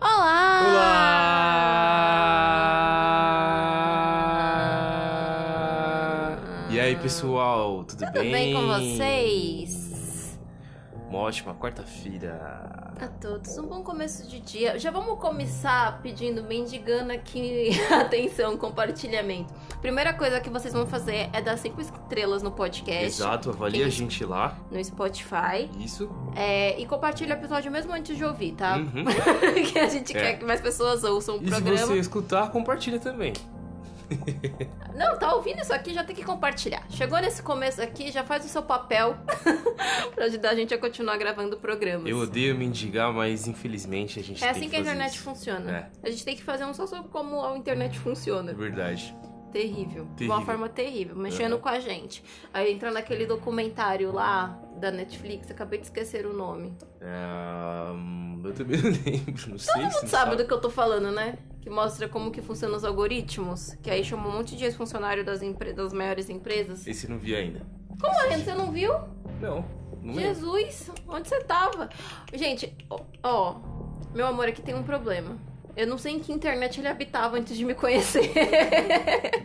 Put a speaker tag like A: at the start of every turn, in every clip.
A: Olá!
B: Olá! E aí, pessoal, tudo,
A: Tudo bem com vocês?
B: Uma ótima quarta-feira.
A: A todos, um bom começo de dia. Já vamos começar pedindo, mendigando aqui atenção, compartilhamento. Primeira coisa que vocês vão fazer é dar cinco estrelas no podcast.
B: Exato, avalia a gente lá.
A: No Spotify.
B: Isso.
A: É, e compartilha o episódio mesmo antes de ouvir, tá?
B: Uhum.
A: que a gente
B: É.
A: quer que mais pessoas ouçam o
B: E se
A: programa.
B: você escutar, compartilha também.
A: Não, tá ouvindo isso aqui, já tem que compartilhar. Chegou nesse começo aqui, já faz o seu papel pra ajudar a gente a continuar gravando programas.
B: Eu odeio mendigar, mas infelizmente a gente
A: É
B: tem
A: assim que a
B: fazer
A: internet
B: isso.
A: funciona.
B: É.
A: A gente tem que fazer um só sobre como a internet funciona.
B: É verdade.
A: Terrível. De
B: Terrível.
A: uma forma terrível, mexendo
B: Uhum.
A: com a gente. Aí entra naquele documentário lá da Netflix, acabei de esquecer o nome.
B: É, hum, eu também não lembro, não sei
A: Todo
B: se
A: mundo sabe do que eu tô falando, né? Que mostra como que funcionam os algoritmos. Que aí chama um monte de ex-funcionário das, empre- das maiores empresas.
B: Esse não vi ainda.
A: Como é? Você não viu?
B: Não, não.
A: Jesus, onde você tava? Gente, ó, ó, meu amor, aqui tem um problema. Eu não sei em que internet ele habitava antes de me conhecer.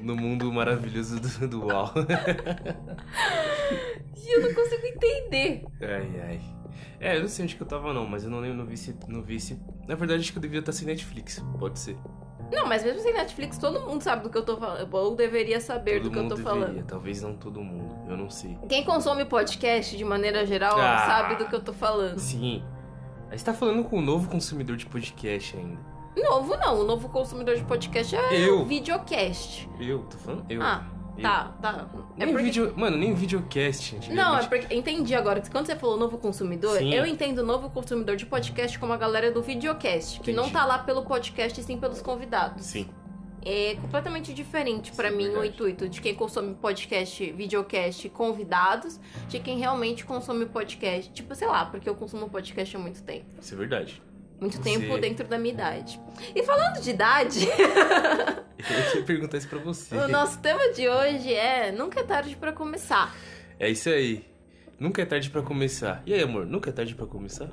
B: No mundo maravilhoso do, do UAU.
A: e eu não consigo entender.
B: Ai, ai. É, eu não sei onde que eu tava não, mas eu não lembro, não vi se... Não vi se... Na verdade, acho que eu devia estar sem Netflix. Pode ser.
A: Não, mas mesmo sem Netflix, todo mundo sabe do que eu tô falando. Ou deveria saber
B: todo
A: do que eu tô
B: deveria,
A: falando.
B: talvez não todo mundo. Eu não sei.
A: Quem consome podcast de maneira geral
B: Ah.
A: sabe do que eu tô falando.
B: Sim. Aí você tá falando com um novo consumidor de podcast ainda.
A: Novo não, o novo consumidor de podcast é
B: Eu.
A: o videocast.
B: Eu, tô falando eu.
A: Ah,
B: Eu.
A: tá, tá. É
B: Nem
A: porque...
B: vídeo... Mano, nem videocast.
A: Não, é porque entendi agora. que Quando você falou novo consumidor,
B: Sim.
A: eu entendo novo consumidor de podcast como a galera do videocast, que não
B: Entendi.
A: tá lá pelo podcast e sim pelos convidados.
B: Sim.
A: É completamente diferente pra
B: Sim,
A: mim o
B: verdade.
A: intuito de quem consome podcast, videocast, convidados, de quem realmente consome podcast. Tipo, sei lá, porque eu consumo podcast há muito tempo.
B: Isso é verdade.
A: Muito
B: Você-
A: tempo dentro da minha idade. E falando de idade,
B: Eu ia perguntar isso pra você.
A: o nosso tema de hoje é Nunca é tarde pra começar.
B: É isso aí. Nunca é tarde pra começar. E aí, amor? Nunca é tarde pra começar?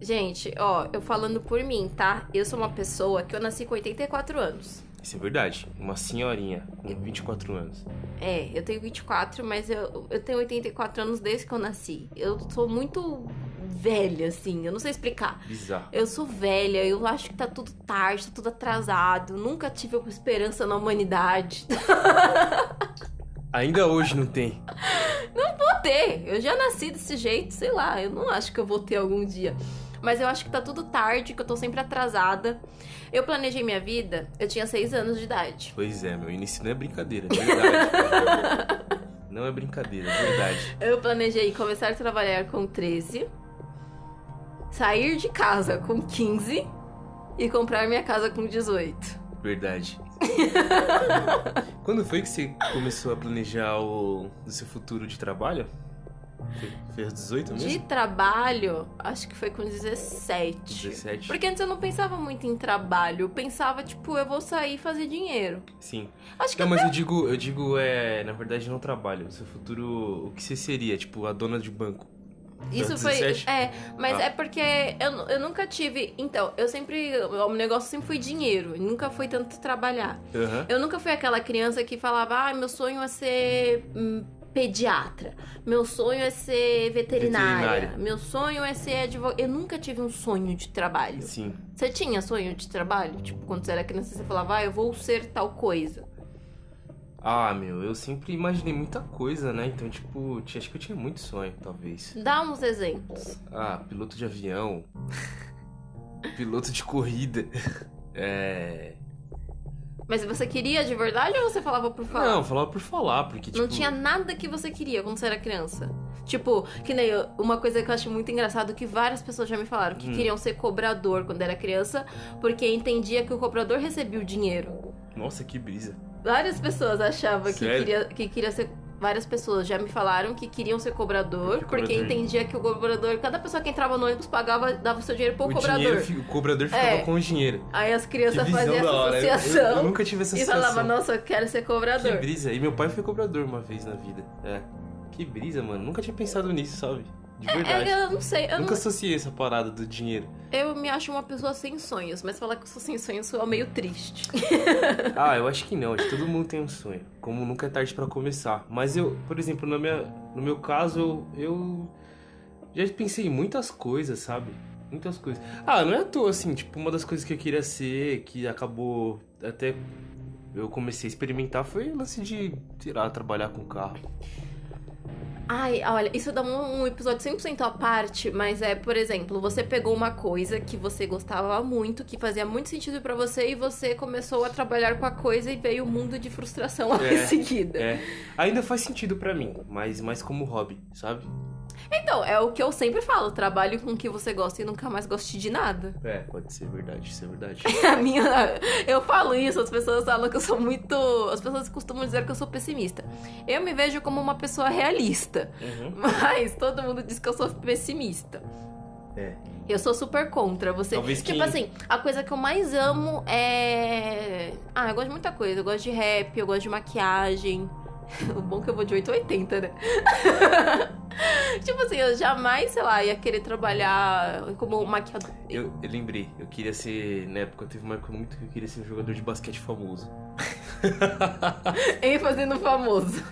A: Gente, ó, eu falando por mim, tá? Eu sou uma pessoa que eu nasci com 84 anos.
B: Isso é verdade. Uma senhorinha com 24 anos.
A: É, eu tenho 24, mas eu, eu tenho 84 anos desde que eu nasci. Eu sou muito velha, assim, eu não sei explicar.
B: Bizarro.
A: Eu sou velha, eu acho que tá tudo tarde, tá tudo atrasado. Nunca tive esperança na humanidade.
B: Ainda hoje não tem.
A: Vou ter, eu já nasci desse jeito, sei lá, eu não acho que eu vou ter algum dia. Mas eu acho que tá tudo tarde, que eu tô sempre atrasada. Eu planejei minha vida, eu tinha 6 anos de idade.
B: Pois é, meu. Início não é brincadeira, é verdade. não é brincadeira, é verdade.
A: Eu planejei começar a trabalhar com 13, sair de casa com 15 e comprar minha casa com 18.
B: Verdade. Quando foi que você começou a planejar o, o seu futuro de trabalho? Aos 18
A: De
B: mesmo?
A: trabalho, acho que foi com 17.
B: 17.
A: Porque antes eu não pensava muito em trabalho, eu pensava, tipo, eu vou sair e fazer dinheiro.
B: Sim.
A: Acho que
B: Não, mas eu digo, eu digo, é, na verdade, não trabalho. Seu futuro, o que você seria? Tipo, a dona de banco.
A: Isso foi.
B: 17?
A: É, mas
B: Ah.
A: é porque eu, eu nunca tive. Então, eu sempre. O negócio sempre foi dinheiro, nunca foi tanto trabalhar.
B: Aham.
A: Eu nunca fui aquela criança que falava, ah, meu sonho é ser hum, pediatra, meu sonho é ser veterinária,
B: Veterinária.
A: meu sonho é ser advogado. Eu nunca tive um sonho de trabalho.
B: Sim.
A: Você tinha sonho de trabalho? Tipo, quando você era criança, você falava, ah, eu vou ser tal coisa.
B: Ah, meu, eu sempre imaginei muita coisa, né? Então, tipo, acho que eu tinha muito sonho, talvez.
A: Dá uns exemplos.
B: Ah, piloto de avião. piloto de corrida. É.
A: Mas você queria de verdade ou você falava por falar?
B: Não, falava por falar, porque, tipo.
A: Não tinha nada que você queria quando você era criança. Tipo, que nem eu, uma coisa que eu acho muito engraçado que várias pessoas já me falaram que
B: Hum.
A: queriam ser cobrador quando era criança, porque entendia que o cobrador recebia o dinheiro.
B: Nossa, que brisa.
A: Várias pessoas achavam que queria, que queria ser. Várias pessoas já me falaram que queriam ser cobrador,
B: Que
A: porque
B: cobrador?
A: entendia que o cobrador, cada pessoa que entrava no ônibus pagava, dava o seu dinheiro pro
B: o,
A: cobrador.
B: dinheiro, o cobrador ficava
A: É.
B: com o dinheiro.
A: Aí as
B: Que
A: crianças faziam essa
B: hora. Eu- Eu,
A: associação
B: eu nunca tive essa
A: e
B: sensação.
A: falavam, nossa, eu quero ser
B: Que
A: cobrador.
B: brisa. E meu pai foi cobrador uma vez na vida. É. Que brisa, mano. Nunca tinha pensado nisso, sabe? De verdade.
A: É, eu não sei. Eu,
B: Nunca
A: não-
B: associei essa parada do dinheiro.
A: eu me acho uma pessoa sem sonhos, mas falar que eu sou sem sonhos é meio triste.
B: Ah, eu acho que não. Acho que todo mundo tem um sonho. Como nunca é tarde pra começar. Mas eu, por exemplo, na minha, no meu caso, eu, eu já pensei em muitas coisas, sabe? Muitas coisas. Ah, não é à toa, assim, tipo, uma das coisas que eu queria ser, que acabou até eu comecei a experimentar, foi o lance de, sei lá, trabalhar com carro.
A: Ai, olha, isso dá um, um episódio 100% à parte, mas é, por exemplo, você pegou uma coisa que você gostava muito, que fazia muito sentido pra você, e você começou a trabalhar com a coisa e veio um mundo de frustração
B: É,
A: em seguida.
B: É, ainda faz sentido pra mim, mas mais como hobby, sabe?
A: Então, é o que eu sempre falo, trabalhe com o que você gosta e nunca mais goste de nada.
B: É, pode ser verdade, isso é verdade.
A: A minha, eu falo isso, as pessoas falam que eu sou muito. As pessoas costumam dizer que eu sou pessimista. Eu me vejo como uma pessoa realista,
B: Uhum.
A: mas todo mundo diz que eu sou pessimista.
B: É.
A: Eu sou super contra. Você.
B: Talvez
A: tipo
B: quem-
A: assim, a coisa que eu mais amo é. Ah, eu gosto de muita coisa. Eu gosto de rap, eu gosto de maquiagem. O bom que eu vou de 880, né? tipo assim, eu jamais, sei lá, ia querer trabalhar como maquiador.
B: Eu, eu lembrei, eu queria ser. Na época teve uma época muito que eu queria ser um jogador de basquete famoso.
A: ênfase no famoso.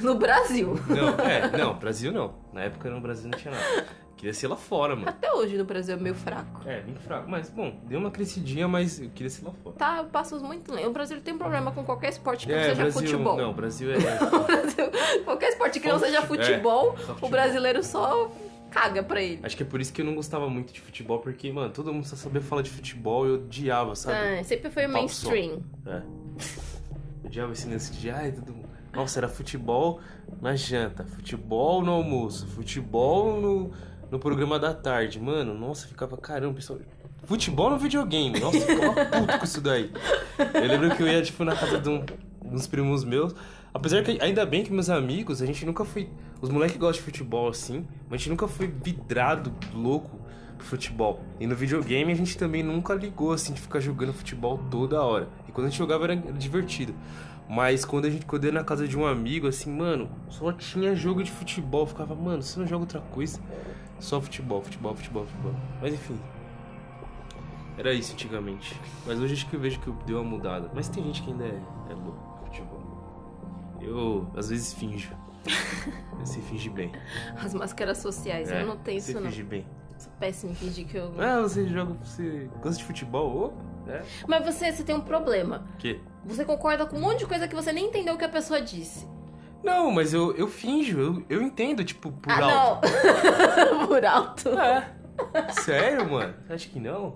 A: No Brasil.
B: Não, é, não, Brasil não. Na época no Brasil não tinha nada. Queria ser lá fora, mano.
A: Até hoje no Brasil é meio fraco.
B: É, bem fraco. Mas, bom, deu uma crescidinha, mas eu queria ser lá fora.
A: Tá, passos muito lentos. O Brasil tem um problema com qualquer esporte que não
B: é,
A: seja
B: Brasil.
A: futebol.
B: Não, Brasil é.
A: O Brasil- qualquer esporte que não seja
B: fute-
A: futebol,
B: é, só
A: o
B: futebol.
A: brasileiro só caga pra ele.
B: Acho que é por isso que eu não gostava muito de futebol, porque, mano, todo mundo só sabia falar de futebol e eu odiava, sabe?
A: Ah, sempre foi
B: só.
A: mainstream.
B: É. Eu odiava esse lance de, ai, todo mundo. Nossa, era futebol na janta, futebol no almoço, futebol no, no programa da tarde. Mano, nossa, ficava, caramba, pessoal. Futebol no videogame, nossa, ficava puto com isso daí. Eu lembro que eu ia, tipo, na casa de, um, uns primos meus. Apesar que, ainda bem que meus amigos, a gente nunca foi. Os moleques gostam de futebol assim, mas a gente nunca foi vidrado, louco pro futebol. E no videogame a gente também nunca ligou assim de ficar jogando futebol toda hora. E quando a gente jogava era, era divertido. Mas quando a gente quando eu ia na casa de um amigo, assim, mano, só tinha jogo de futebol. Eu ficava, mano, você não joga outra coisa? Só futebol, futebol, futebol, futebol. Mas enfim. Era isso antigamente. Mas hoje acho que eu vejo que deu uma mudada. Mas tem gente que ainda é, é louco futebol. Eu, às vezes, finjo. Sei fingir bem.
A: As máscaras sociais,
B: É,
A: eu não tenho isso não.
B: fingir bem.
A: Sou péssimo em fingir que eu...
B: Ah, você joga, você gosta de futebol? Ô, é.
A: Mas você, você tem um problema.
B: Que?
A: Você concorda com um monte de coisa que você nem entendeu o que a pessoa disse.
B: Não, mas eu, eu finjo, eu, eu entendo, tipo, por
A: ah,
B: alto.
A: não! Por alto.
B: É. Sério, mano? Acha que não?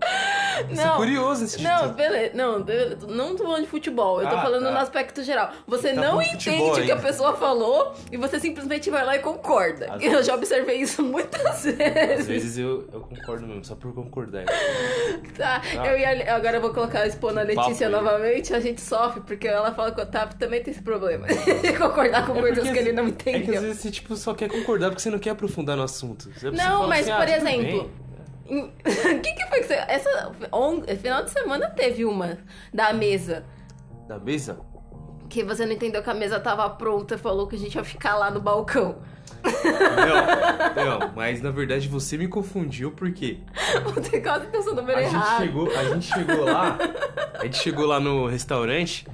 B: Eu sou
A: Não.
B: curioso nesse
A: Não,
B: tipo.
A: beleza. Não, beleza. não tô falando de futebol. Eu tô
B: Ah,
A: falando
B: tá.
A: no aspecto geral. Você
B: Tá
A: não entende o que a pessoa falou e você simplesmente vai lá e concorda.
B: Às
A: Eu já observei isso muitas
B: Às
A: vezes.
B: vezes eu, eu concordo mesmo, só por concordar.
A: Tá,
B: Ah.
A: eu ia, agora eu vou colocar expor na Letícia
B: papo aí.
A: novamente. A gente sofre, porque ela fala que o Otávio também tem esse problema. De concordar com
B: É
A: coisas que ele não
B: É que às
A: entendeu.
B: vezes você tipo, só quer concordar porque você não quer aprofundar no assunto.
A: Não, mas,
B: assim,
A: por
B: ah,
A: exemplo, O que, que foi que você. Essa. on- Final de semana teve uma da mesa.
B: Da mesa?
A: Que você não entendeu que a mesa tava pronta e falou que a gente ia ficar lá no balcão.
B: Não, não, mas na verdade você me confundiu porque
A: Você quase pensou no número
B: a gente
A: errado.
B: chegou, a gente chegou lá, a gente chegou lá no restaurante,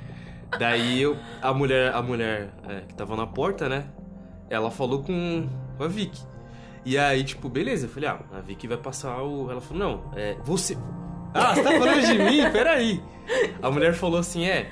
B: daí eu, a mulher, a mulher é, que tava na porta, né? Ela falou com, com a Vicky. E aí, tipo, beleza, eu falei, ah, a Vicky vai passar o. Ela falou, não, é. Você. Ah, você tá falando de mim? Peraí. A mulher falou assim, é.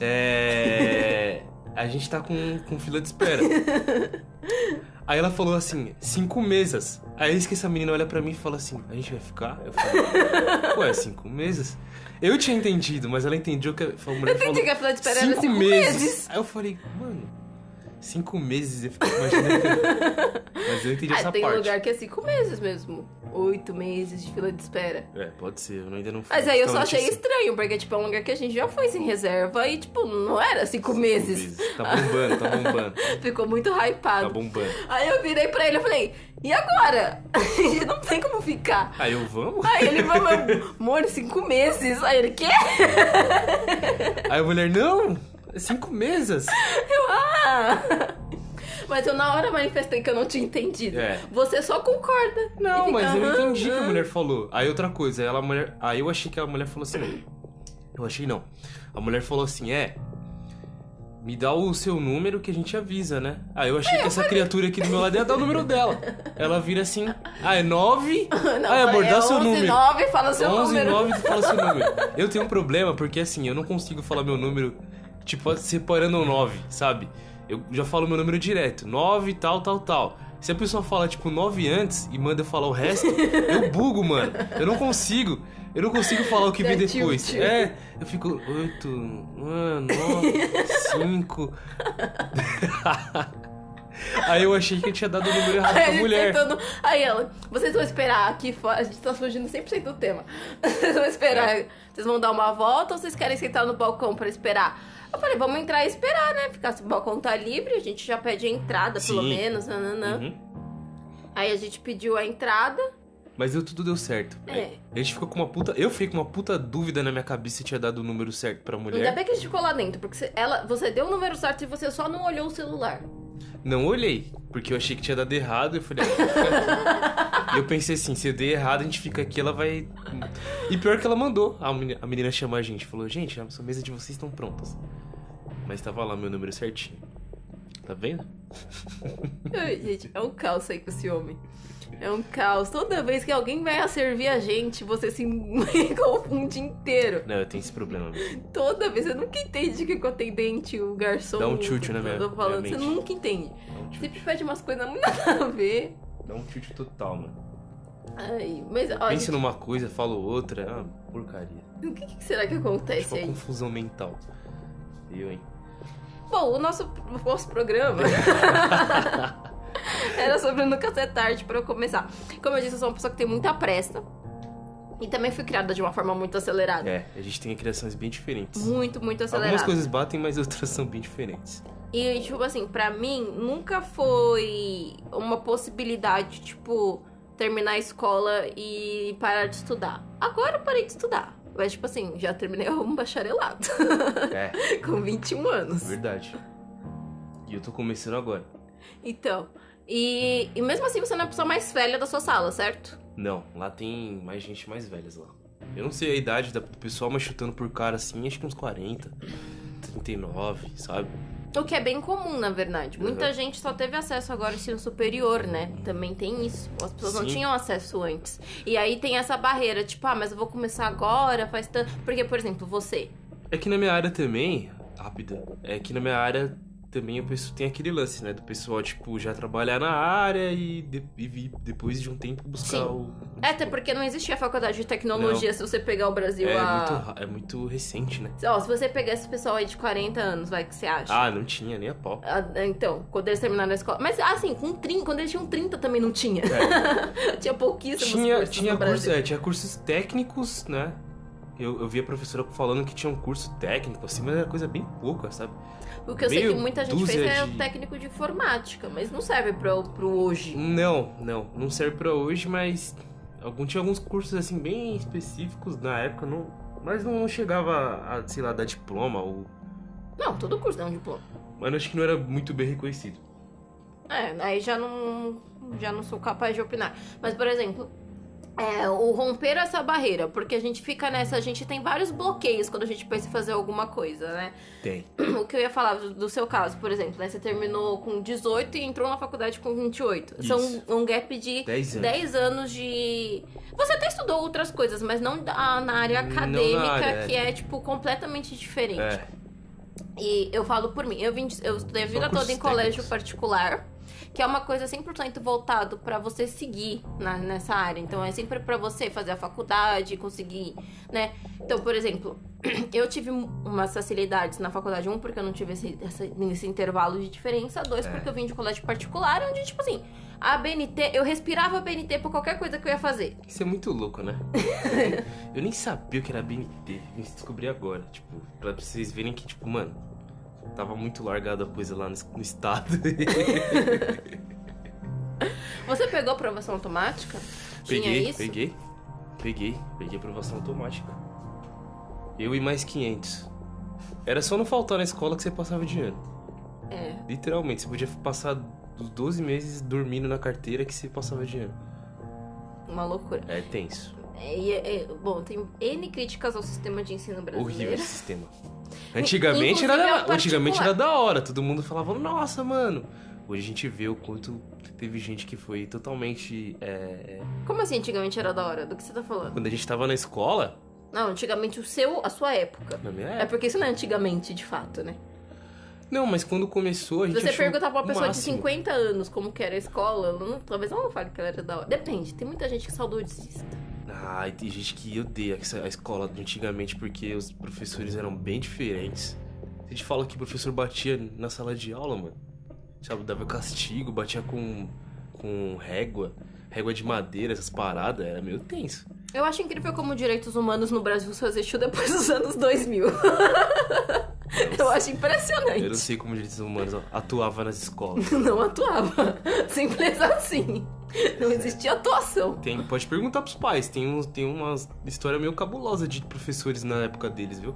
B: É. A gente tá com, com fila de espera. Aí ela falou assim, cinco mesas. Aí eis que essa menina olha pra mim e fala assim, a gente vai ficar? Eu falei, ué, cinco mesas? Eu tinha entendido, mas ela entendeu que a a mulher
A: Eu entendi
B: falou,
A: que a fila de espera era cinco meses.
B: Aí eu falei, mano, cinco meses? Eu fiquei imaginando. mas eu entendi
A: Ah,
B: essa
A: tem
B: parte.
A: lugar que é cinco meses mesmo. Oito meses de fila de espera.
B: É, pode ser, eu ainda não fui.
A: Mas aí eu só achei
B: assim.
A: estranho, porque, tipo, é um lugar que a gente já foi sem reserva e, tipo, não era cinco meses.
B: Tá bombando, tá bombando.
A: Ficou muito
B: Tá
A: hypado.
B: bombando.
A: Aí eu virei pra ele e falei, e agora? A gente não tem como ficar.
B: Aí eu, vamos?
A: Aí ele falou, amor, cinco meses. Aí ele, quê?
B: Aí a mulher, não, cinco mesas.
A: Eu, ah! Mas eu na hora manifestei que eu não tinha entendido.
B: É.
A: Você só concorda.
B: Não,
A: fica,
B: mas eu
A: "Aham,
B: entendi o que a
A: aham."
B: mulher falou. Aí outra coisa, ela mulher, aí eu achei que a mulher falou assim, eu achei não. A mulher falou assim, é, me dá o seu número que a gente avisa, né? Aí eu achei que essa criatura aqui do meu lado ia dar o número dela. Ela vira assim, ah, é nove?
A: Não,
B: ah,
A: é
B: dá seu
A: 11,
B: número.
A: 9, fala seu
B: 11
A: número.
B: 9 tu fala seu número. Eu tenho um problema porque assim, eu não consigo falar meu número, tipo, separando o 9, sabe? Eu já falo meu número direto, 9 tal, tal, tal. Se a pessoa fala, tipo, 9 antes e manda eu falar o resto, eu bugo, mano. Eu não consigo. Eu não consigo falar o que vem depois.
A: tilt.
B: É, eu fico 8, 9, 5. Aí eu achei que eu tinha dado o número errado
A: Aí
B: pra mulher.
A: tentando- Aí ela, vocês vão esperar aqui fora. A gente tá fugindo 100% do tema. Vocês vão esperar.
B: É.
A: Vocês vão dar uma volta ou vocês querem sentar no balcão pra esperar? Eu falei, vamos entrar e esperar, né? Ficar se o balcão tá livre, a gente já pede a entrada, pelo
B: Sim.
A: menos. Nananã.
B: Uhum.
A: Aí a gente pediu a entrada.
B: Mas deu, tudo deu certo.
A: É.
B: A gente ficou com uma puta. Eu fiquei com uma puta dúvida na minha cabeça se tinha dado o número certo pra mulher.
A: Ainda bem que a gente ficou lá dentro, porque ela, você deu o número certo e você só não olhou o celular.
B: Não olhei, porque eu achei que tinha dado errado. Eu falei, ah, eu pensei assim: se eu der errado, a gente fica aqui, ela vai. E pior que ela mandou a menina, a menina chamar a gente. Falou: gente, a mesa de vocês estão prontas. Mas tava lá meu número certinho. Tá vendo?
A: Ai, gente, é um caos aí com esse homem. É um caos. Toda vez que alguém vai servir a gente, você se confunde inteiro.
B: Não, eu tenho esse problema.
A: Toda vez, você nunca entende o que que o atendente, o garçom.
B: Dá um tilt na minha-
A: eu tô falando,
B: minha
A: Você
B: mente.
A: nunca entende.
B: Um
A: Sempre pede umas coisas muito nada a ver.
B: dá um tilt total, mano.
A: Ai, mas ó,
B: Pensa
A: gente,
B: numa coisa, falo outra. É uma porcaria.
A: o que, que será que
B: Tipo
A: acontece
B: uma
A: aí?
B: confusão mental. Eu, hein?
A: Bom, o nosso, o nosso programa era sobre nunca ser tarde pra eu começar. Como eu disse, eu sou uma pessoa que tem muita pressa. E também fui criada de uma forma muito acelerada.
B: É, a gente tem criações bem diferentes.
A: Muito, muito acelerada.
B: Algumas coisas batem, mas outras são bem diferentes.
A: E, tipo assim, pra mim, nunca foi uma possibilidade, tipo, terminar a escola e parar de estudar. Agora eu parei de estudar. Mas, tipo assim, já terminei um bacharelado.
B: É,
A: com 21 anos.
B: verdade. E eu tô começando agora.
A: Então. E, e mesmo assim, você não é a pessoa mais velha da sua sala, certo?
B: Não, lá tem mais gente mais velhas lá. Eu não sei a idade da- do pessoal, mas chutando por cara assim, acho que uns 40, 39, sabe?
A: O que é bem comum, na verdade. Muita
B: Uhum.
A: gente só teve acesso agora ao ensino superior, né? Também tem isso. As pessoas não
B: Sim.
A: tinham acesso antes. E aí tem essa barreira, tipo, ah, mas eu vou começar agora, faz tanto. Porque, por exemplo, você.
B: É que na minha área também, rápida, é que na minha área também o pessoal tem aquele lance, né? Do pessoal, tipo, já trabalhar na área e, de- e depois de um tempo buscar
A: Sim.
B: o.
A: É, até porque não existia faculdade de tecnologia se você pegar o Brasil
B: É
A: a.
B: muito, é muito recente, né?
A: Ó, se você pegar esse pessoal aí de 40 anos, vai, que você acha?
B: Ah, não tinha nem a pau.
A: Ah, Então, quando eles terminaram a escola. Mas assim, com 30, quando eles tinham 30 também não tinha. tinha pouquíssimos
B: É. tinha
A: cursos
B: tinha, curso, é, tinha cursos técnicos, né? Eu, eu vi a professora falando que tinha um curso técnico, assim, mas era coisa bem pouca, sabe?
A: O que eu sei
B: meio
A: que muita gente fez é o
B: de-
A: técnico de informática, mas não serve pro, pro hoje.
B: Não, não, não serve pra hoje, mas algum, tinha alguns cursos assim bem específicos na época, não, mas não chegava a, sei lá, dar diploma ou,
A: Não, todo curso dá um diploma.
B: mas eu acho que não era muito bem reconhecido.
A: É, aí já não, já não sou capaz de opinar. Mas, por exemplo, é, o romper essa barreira, porque a gente fica nessa, a gente tem vários bloqueios quando a gente pensa em fazer alguma coisa, né?
B: Tem.
A: O que eu ia falar do, do seu caso, por exemplo, né? Você terminou com 18 e entrou na faculdade com 28. São
B: Isso.
A: um gap de
B: 10 anos.
A: 10 anos de. Você até estudou outras coisas, mas não da- na área
B: Não na
A: acadêmica,
B: área,
A: que
B: é.
A: é, tipo, completamente diferente.
B: É,
A: E eu falo por mim, eu, vim, eu estudei a vida toda em colégio
B: técnicos.
A: particular, que é uma coisa 100% voltado pra você seguir na- nessa área. Então é sempre pra você fazer a faculdade, conseguir, né? Então, por exemplo, eu tive umas facilidades na faculdade, um porque eu não tive esse, esse intervalo de diferença, dois
B: É.
A: porque eu vim de colégio particular, onde tipo assim, a BNT, eu respirava a BNT por qualquer coisa que eu ia fazer.
B: isso é muito louco, né? eu nem sabia o que era BNT, vim descobrir agora, tipo, pra vocês verem que, tipo, mano, tava muito largada a coisa lá no, no estado.
A: Você pegou aprovação automática?
B: Peguei, peguei. Peguei, peguei aprovação automática. Eu e mais 500. Era só não faltar na escola que você passava de ano.
A: É.
B: Literalmente, você podia passar dos 12 meses dormindo na carteira que você passava dinheiro.
A: Uma loucura.
B: É tenso.
A: É, é- é- bom, tem N críticas ao sistema de ensino brasileiro.
B: Horrível esse sistema. Antigamente era,
A: Inclusive, é
B: da, antigamente era da hora, todo mundo falava, nossa, mano. Hoje a gente vê o quanto teve gente que foi totalmente. é,
A: Como assim antigamente era da hora? Do que você tá falando?
B: Quando a gente tava na escola,
A: Não, antigamente o seu, a sua época.
B: na minha
A: É
B: época.
A: porque isso não é antigamente, de fato, né?
B: Não, mas quando começou, a
A: Se
B: gente.
A: você perguntar pra uma pessoa de
B: máximo.
A: 50 anos como que era a escola, ela não- talvez ela não fale que ela era da hora. Depende, tem muita gente que é saudosista.
B: Ah, e tem gente que odeia a escola de antigamente porque os professores eram bem diferentes. A gente fala que o professor batia na sala de aula, mano. Sabe, dava castigo, batia com, com régua, régua de madeira, essas paradas, era meio tenso.
A: Eu acho incrível como direitos humanos no Brasil só existiu depois dos anos 2000. Eu acho impressionante.
B: Eu não sei como os direitos humanos atuava nas escolas.
A: Não atuava. Simples assim. Não existia atuação.
B: Tem, pode perguntar pros pais, tem, uns, tem uma história meio cabulosa de professores na época deles, viu?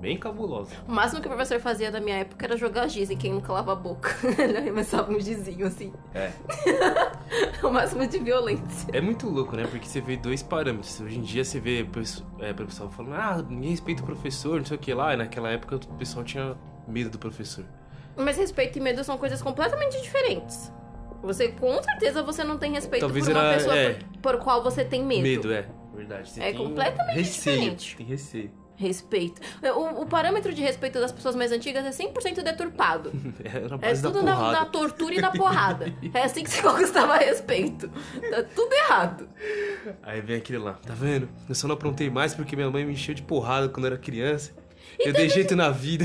B: Bem cabulosa.
A: O máximo que o professor fazia na minha época era jogar giz em quem nunca lava a boca. Ele arremessava um gizinho assim.
B: É.
A: O máximo de violência.
B: É muito louco, né? Porque você vê dois parâmetros. Hoje em dia você vê é, o pessoal falando, ah, ninguém respeita o professor, não sei o que lá. E naquela época o pessoal tinha medo do professor.
A: Mas respeito e medo são coisas completamente diferentes. Você, com certeza, você não tem respeito
B: Talvez
A: por uma
B: era-
A: pessoa
B: é.
A: por, por qual você tem medo.
B: Medo, é. Verdade. Você
A: É
B: tem
A: completamente
B: receio,
A: diferente.
B: Tem receio.
A: Respeito. O, o parâmetro de respeito das pessoas mais antigas é 100% deturpado.
B: É na
A: É
B: base da
A: tudo na,
B: porrada.
A: na tortura e na porrada. É assim que se conquistava respeito. Tá tudo errado.
B: Aí vem aquele lá, tá vendo? Eu só não aprontei mais porque minha mãe me encheu de porrada quando eu era criança. Eu dei jeito na vida.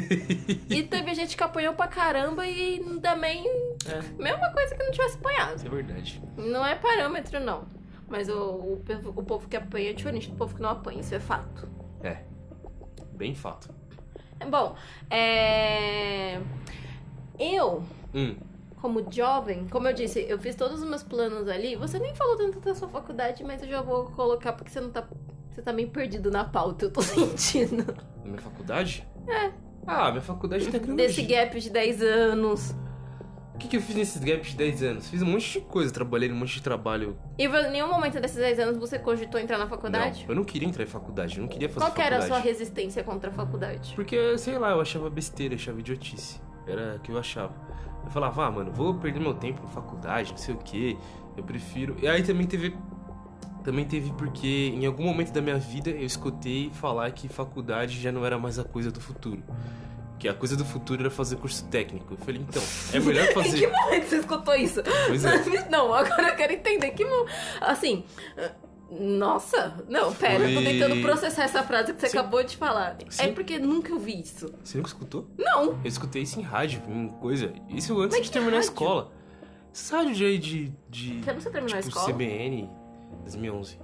A: E teve gente que apanhou pra caramba e também.
B: É.
A: Mesma coisa que não tivesse apanhado.
B: Isso é verdade.
A: Não é parâmetro, não. Mas o, o, povo- o povo que apanha é diferente do povo que não apanha, isso é fato.
B: É. Bem fato.
A: Bom, é. Eu,
B: Hum.
A: como jovem, como eu disse, eu fiz todos os meus planos ali. Você nem falou tanto da sua faculdade, mas eu já vou colocar porque você não tá. Você tá meio perdido na pauta, eu tô sentindo.
B: Na minha faculdade? É. Ah, minha faculdade de tecnologia.
A: Desse gap de 10 anos.
B: O que, que eu fiz nesses gaps de 10 anos? Fiz um monte de coisa, trabalhei num monte de trabalho.
A: E em nenhum momento desses 10 anos você cogitou entrar na faculdade?
B: Não, eu não queria entrar em faculdade, eu não queria fazer
A: Qual que era a
B: faculdade.
A: sua resistência contra a faculdade?
B: Porque, sei lá, eu achava besteira, achava idiotice. Era o que eu achava. Eu falava, ah, mano, vou perder meu tempo na faculdade, não sei o que. Eu prefiro. E aí também teve. Também teve porque em algum momento da minha vida eu escutei falar que faculdade já não era mais a coisa do futuro. Que a coisa do futuro era fazer curso técnico. Eu falei, então, é melhor
A: Em que
B: fazer.
A: momento você escutou isso?
B: Pois é.
A: Não, agora eu quero entender que. Assim. Nossa, não, pera, eu tô
B: Foi-
A: tentando processar essa frase que você acabou de falar. É
B: Sim.
A: porque nunca eu vi isso.
B: Você nunca escutou?
A: Não.
B: Eu escutei isso em rádio, em coisa. Isso antes
A: Mas
B: de terminar a
A: rádio?
B: escola. Essa rádio de aí de. de
A: Quando você terminou a
B: tipo,
A: escola?
B: CBN 2011.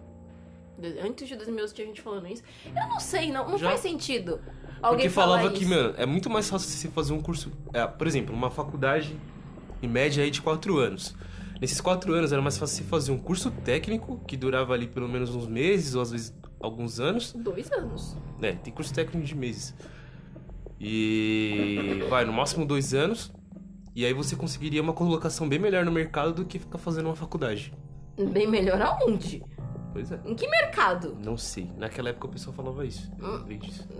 A: Antes de 2011 tinha gente falando isso. Eu não sei, não, não
B: Já.
A: faz sentido. Alguém
B: Porque falava que,
A: isso.
B: mano, é muito mais fácil você fazer um curso. é, por exemplo, uma faculdade em média aí de 4 anos. Nesses 4 anos era mais fácil você fazer um curso técnico, que durava ali pelo menos uns meses, ou às vezes alguns anos.
A: Dois anos.
B: né? tem curso técnico de meses. E vai, no máximo dois anos. E aí você conseguiria uma colocação bem melhor no mercado do que ficar fazendo uma faculdade.
A: Bem melhor aonde?
B: Pois é.
A: Em que mercado?
B: Não sei. Naquela época o pessoal falava isso.
A: Hum.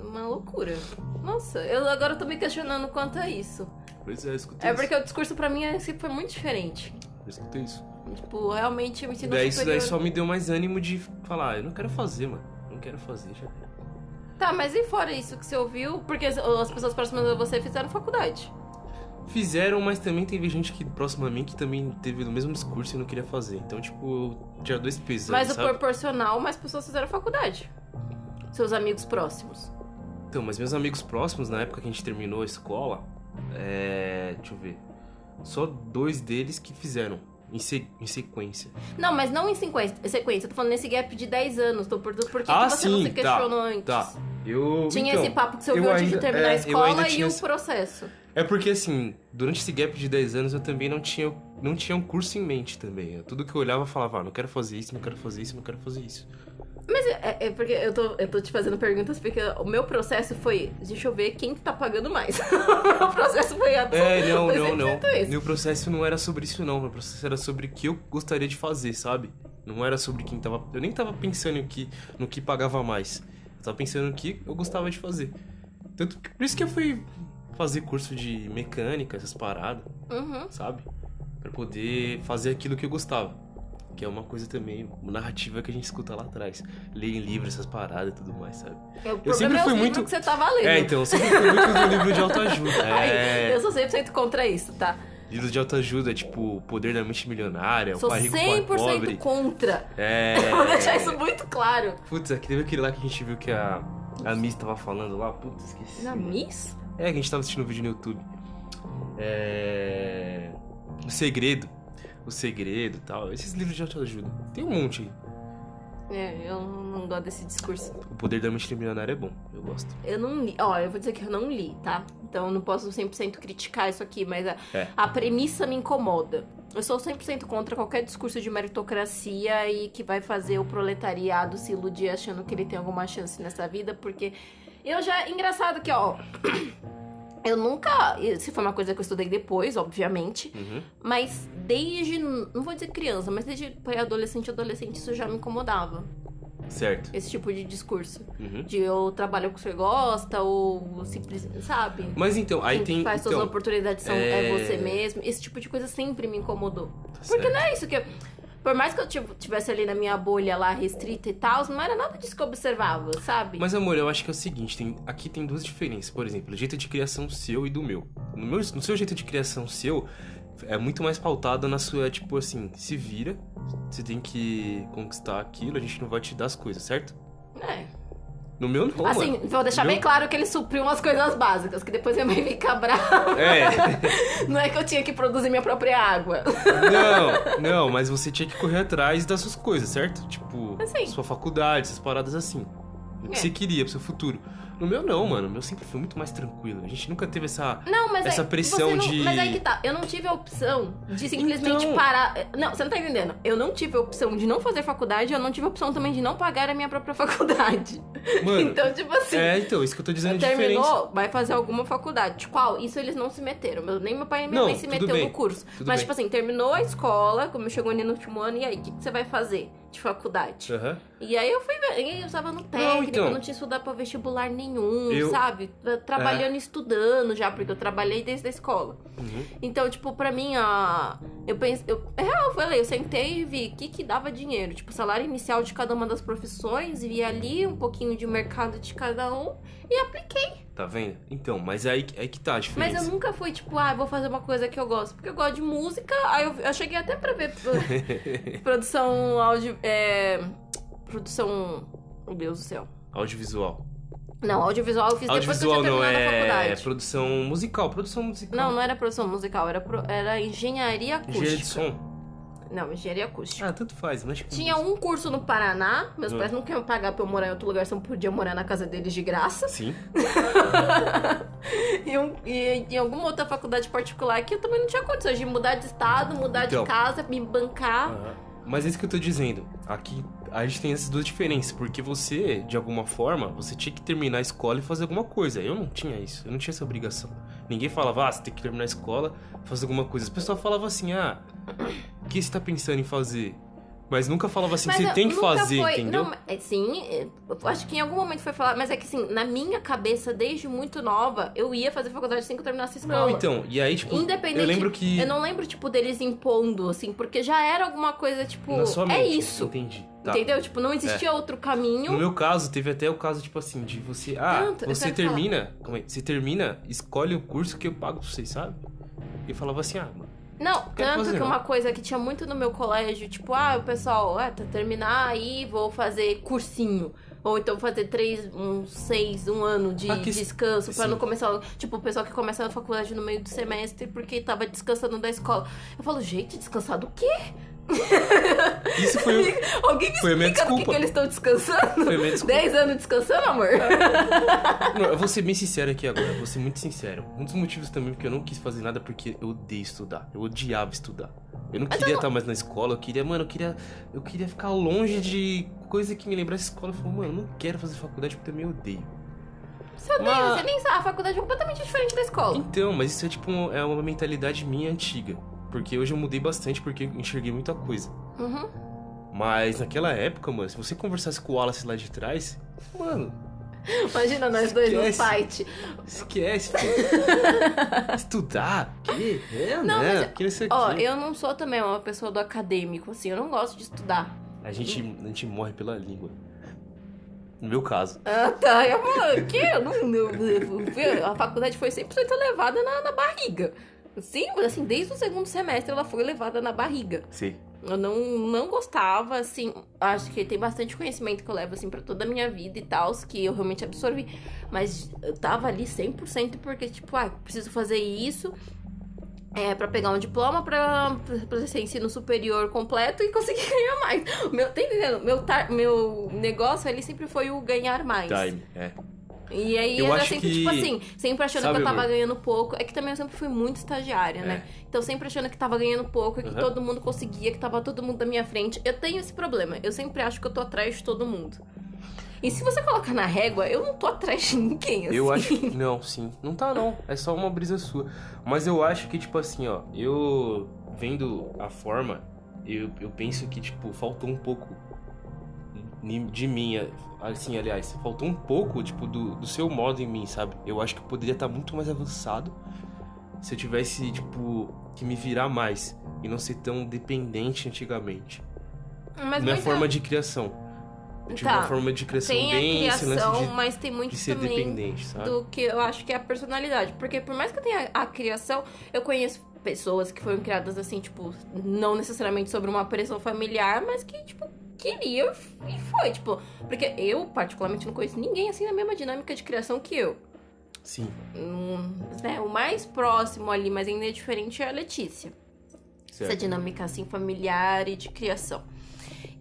A: Uma loucura. Nossa, eu agora tô me questionando quanto a isso.
B: Pois é, eu escutei
A: É
B: isso.
A: porque o discurso pra mim é- sempre foi muito diferente.
B: Eu escutei isso.
A: Tipo, realmente o ensino
B: Daí isso daí só me deu mais ânimo de falar, ah, eu não quero fazer, mano. Não quero fazer, já.
A: Tá, mas e fora isso que você ouviu? Porque as pessoas próximas a você fizeram faculdade.
B: Fizeram, mas também teve gente que próxima a mim que também teve o mesmo discurso e não queria fazer. Então, tipo, tinha dois pesos,
A: mas
B: ali,
A: o
B: sabe?
A: proporcional, mais pessoas fizeram faculdade. Seus amigos próximos.
B: Então, mas meus amigos próximos, na época que a gente terminou a escola, é... deixa eu ver. Só dois deles que fizeram, em, se- em sequência.
A: Não, mas não em sequência, sequência. Eu tô falando nesse gap de 10 anos. Tô por, por que,
B: Ah,
A: que você não
B: sim,
A: se
B: tá,
A: questionou antes?
B: Tá. Eu.
A: Tinha
B: então,
A: esse papo que você
B: eu
A: ouviu antes de terminar
B: é,
A: a escola e
B: tinha
A: o
B: esse-
A: processo.
B: É porque assim, durante esse gap de 10 anos eu também não tinha, não tinha um curso em mente também. Tudo que eu olhava eu falava, ah, não quero fazer isso, não quero fazer isso, não quero fazer isso.
A: Mas é, é porque eu tô, eu tô te fazendo perguntas porque o meu processo foi. Deixa eu ver quem que tá pagando mais. o meu processo foi absoluto.
B: É, não, não, não.
A: 100% isso.
B: Meu processo não era sobre isso, não. Meu processo era sobre o que eu gostaria de fazer, sabe? Não era sobre quem tava. Eu nem tava pensando no que, no que pagava mais. Eu tava pensando no que eu gostava de fazer. Tanto que, por isso que eu fui fazer curso de mecânica, essas paradas,
A: Uhum.
B: sabe? Pra poder fazer aquilo que eu gostava. Que é uma coisa também, uma narrativa que a gente escuta lá atrás. Ler em livros, essas paradas e tudo mais, sabe?
A: É, O
B: Eu sempre
A: é
B: fui muito-
A: que você tava lendo.
B: É, então, eu sempre fui muito do livro de autoajuda.
A: Ai,
B: É.
A: Eu sou 100% contra isso, tá?
B: Livros de autoajuda, tipo, O Poder da Mente Milionária,
A: Sou
B: O Pai Rico,
A: 100%
B: Pai Pobre.
A: contra.
B: É.
A: Vou deixar isso muito claro.
B: Putz, aqui teve aquele lá que a gente viu que a, a Miss tava falando lá. Putz, esqueci.
A: Na Miss?
B: É, que a gente tava assistindo um vídeo no YouTube. É. O Segredo. O Segredo e tal. Esses livros de autoajuda. Tem um monte aí.
A: É, eu não gosto desse discurso.
B: O Poder da Mente Milionária é bom. Eu gosto.
A: Eu não li. Ó, eu vou dizer que eu não li, tá? Então eu não posso 100% criticar isso aqui, mas a,
B: É.
A: a premissa me incomoda. Eu sou 100% contra qualquer discurso de meritocracia e que vai fazer o proletariado se iludir achando que ele tem alguma chance nessa vida, porque eu já. Engraçado que, ó. Eu nunca. Se foi uma coisa que eu estudei depois, obviamente.
B: Uhum.
A: Mas desde. Não vou dizer criança, mas desde pré-adolescente e adolescente isso já me incomodava.
B: Certo.
A: Esse tipo de discurso.
B: Uhum.
A: De eu trabalho com o que você gosta, ou simplesmente. Sabe?
B: Mas então, aí
A: Quem
B: tem.
A: faz suas
B: então,
A: oportunidades são, é...
B: é-
A: você mesmo. Esse tipo de coisa sempre me incomodou.
B: tá
A: Porque
B: certo.
A: não é isso que. eu- Por mais que eu tiv- tivesse ali na minha bolha lá restrita e tal, não era nada disso que eu observava, sabe?
B: Mas, amor, eu acho que é o seguinte, tem, aqui tem duas diferenças. Por exemplo, o jeito de criação seu e do meu. No, meu. no seu jeito de criação seu, é muito mais pautado na sua, tipo assim, se vira, você tem que conquistar aquilo, a gente não vai te dar as coisas, certo?
A: É.
B: No meu não,
A: Assim,
B: mano.
A: vou deixar
B: Meu-
A: bem claro que ele supriu umas coisas básicas, que depois minha mãe fica brava.
B: É,
A: Não é que eu tinha que produzir minha própria água.
B: não, não, mas você tinha que correr atrás das suas coisas, certo? Tipo,
A: Assim.
B: sua faculdade, essas paradas assim. O que
A: É.
B: você queria pro seu futuro. No meu não, mano. O meu sempre foi muito mais tranquilo. A gente nunca teve essa.
A: Não, mas
B: Essa
A: é,
B: pressão
A: não-
B: de-
A: Mas aí que tá, eu não tive a opção de simplesmente
B: Então-
A: parar. Não, você não tá entendendo. Eu não tive a opção de não fazer faculdade, eu não tive a opção também de não pagar a minha própria faculdade.
B: Mano,
A: então, tipo assim.
B: É, então, isso que eu tô dizendo a
A: Terminou,
B: diferença.
A: vai fazer alguma faculdade. De qual? Isso eles não se meteram. Meu- nem meu pai nem minha
B: Não,
A: mãe se meteu
B: bem,
A: no curso. Mas,
B: bem.
A: tipo assim, terminou a escola, como chegou ali no último ano, e aí, o que, que você vai fazer de faculdade?
B: Aham.
A: E aí eu fui ver, eu tava no técnico,
B: então.
A: não tinha estudado pra vestibular nenhum,
B: Eu-
A: sabe? Trabalhando e estudando já, porque eu trabalhei desde a escola.
B: Uhum.
A: Então, tipo, pra mim, a... eu pensei, eu, é real, eu falei, eu sentei e vi o que que dava dinheiro, tipo, o salário inicial de cada uma das profissões, vi ali um pouquinho de mercado de cada um e apliquei.
B: Tá vendo? Então, mas aí, aí que tá a diferença.
A: Mas eu nunca fui, tipo, ah, vou fazer uma coisa que eu gosto, porque eu gosto de música, aí eu, eu cheguei até pra ver produção áudio, é, produção, meu Deus do céu.
B: Audiovisual.
A: Não, audiovisual eu fiz depois que eu
B: Audiovisual
A: tinha
B: não
A: terminado a
B: é
A: faculdade.
B: produção musical. Produção musical.
A: Não, não era produção musical, era, pro- era engenharia acústica.
B: Engenharia de som.
A: Não, engenharia acústica.
B: Ah, tanto faz, mas.
A: Tinha um curso no Paraná, meus
B: Hum.
A: pais não queriam pagar pra eu morar em outro lugar, só podia morar na casa deles de graça.
B: Sim.
A: e, um- e em alguma outra faculdade particular que eu também não tinha condições de mudar de estado, mudar
B: Então.
A: de casa, me bancar.
B: Aham. Mas é isso que eu tô dizendo. Aqui a gente tem essas duas diferenças, porque você, de alguma forma, você tinha que terminar a escola e fazer alguma coisa. Eu não tinha isso, eu não tinha essa obrigação. Ninguém falava, ah, você tem que terminar a escola, fazer alguma coisa. As pessoas falavam assim, ah, o que você tá pensando em fazer? Mas nunca falava assim,
A: Mas
B: você tem que fazer,
A: foi-
B: entendeu?
A: Não, é, sim, é, eu acho que em algum momento foi falar, mas é que assim, na minha cabeça, desde muito nova, eu ia fazer faculdade assim que eu terminasse a escola.
B: Não, então, e aí, tipo,
A: Independente.
B: eu lembro que.
A: Eu não lembro, tipo, deles impondo, assim, porque já era alguma coisa, tipo,
B: na sua
A: é
B: mente,
A: isso.
B: Entendi. Tá.
A: Entendeu? Tipo, não existia outro caminho.
B: No meu caso, teve até o caso, tipo assim, de você. Ah,
A: Tanto,
B: você
A: falar.
B: termina. Calma aí, você termina, escolhe o curso que eu pago pra vocês, sabe? E eu falava assim, ah, mano.
A: Não, tanto que uma coisa que tinha muito no meu colégio, tipo, ah, o pessoal, ah, tá terminar aí, vou fazer cursinho. Ou então fazer três, uns seis, um ano de
B: Ah, que-
A: descanso pra
B: sim.
A: não começar. Tipo, o pessoal que começa na faculdade no meio do semestre porque tava descansando da escola. Eu falo, gente, descansar do quê?
B: Isso foi,
A: Alguém me
B: Foi a minha
A: do que,
B: desculpa.
A: que eles estão descansando?
B: foi a minha desculpa.
A: 10 anos descansando, amor?
B: Não, eu vou ser bem sincero aqui agora, vou ser muito sincero. Um dos motivos também porque eu não quis fazer nada porque eu odeio estudar. Eu odiava estudar. Eu não queria estar mais na escola, eu queria, mano, eu queria, eu queria ficar longe de coisa que me lembrasse escola. Eu falei, mano, eu não quero fazer faculdade porque eu também odeio.
A: Você odeia, você nem sabe, a faculdade é completamente diferente da escola.
B: Então, mas isso é tipo é uma mentalidade minha antiga. Porque hoje eu mudei bastante porque eu enxerguei muita coisa.
A: Uhum.
B: Mas naquela época, mano, se você conversasse com o Wallace lá de trás, mano,
A: Imagina nós dois no
B: Esquece.
A: site.
B: esquece, pô. Estudar? Que? É,
A: Não,
B: né?
A: mas-
B: Que
A: Ó,
B: quê.
A: eu não sou também uma pessoa do acadêmico, assim, eu não gosto de estudar.
B: A gente, a gente morre pela língua. No meu caso.
A: Ah, tá. Eu falo, que? Eu não, eu- eu- a faculdade foi 100% levada na, na barriga. Sim, assim, desde o segundo semestre ela foi levada na barriga.
B: Sim.
A: Eu não, não gostava, assim, acho que tem bastante conhecimento que eu levo, assim, pra toda a minha vida e tal, que eu realmente absorvi. Mas eu tava ali 100% porque, tipo, ah, preciso fazer isso é, pra pegar um diploma, pra, pra ser ensino superior completo e conseguir ganhar mais. Meu, tá entendendo? Meu, tar- meu negócio ali sempre foi o ganhar mais.
B: Time, é.
A: E aí
B: Eu acho
A: sempre,
B: que-
A: tipo assim, sempre achando
B: Sabe,
A: que eu tava
B: amor?
A: ganhando pouco. É que também eu sempre fui muito estagiária, né? Então sempre achando que tava ganhando pouco, que
B: Aham.
A: todo mundo conseguia, que tava todo mundo da minha frente. Eu tenho esse problema. Eu sempre acho que eu tô atrás de todo mundo. E se você colocar na régua, eu não tô atrás de ninguém, assim.
B: Eu acho que. Não, sim. Não tá, não. É só uma brisa sua. Mas eu acho que, tipo assim, ó. Eu. Vendo a forma, eu, eu penso que, tipo, faltou um pouco de mim. Assim, aliás, faltou um pouco, tipo, do, do seu modo em mim, sabe? Eu acho que eu poderia estar muito mais avançado se eu tivesse, tipo, que me virar mais. E não ser tão dependente antigamente.
A: Mas
B: Minha
A: muita-
B: forma de criação. Eu tive
A: Tá.
B: uma forma de criação
A: Tem
B: bem
A: criação,
B: de,
A: mas tem muito
B: de ser
A: também
B: dependente, sabe?
A: do que eu acho que é a personalidade. Porque por mais que eu tenha a criação, eu conheço pessoas que foram criadas assim, tipo, não necessariamente sobre uma pressão familiar, mas que, tipo, queriam e foi, tipo. Porque eu, particularmente, não conheço ninguém assim na mesma dinâmica de criação que eu.
B: Sim.
A: Hum, né, o mais próximo ali, mas ainda é diferente, é a Letícia essa
B: Certo.
A: dinâmica assim familiar e de criação.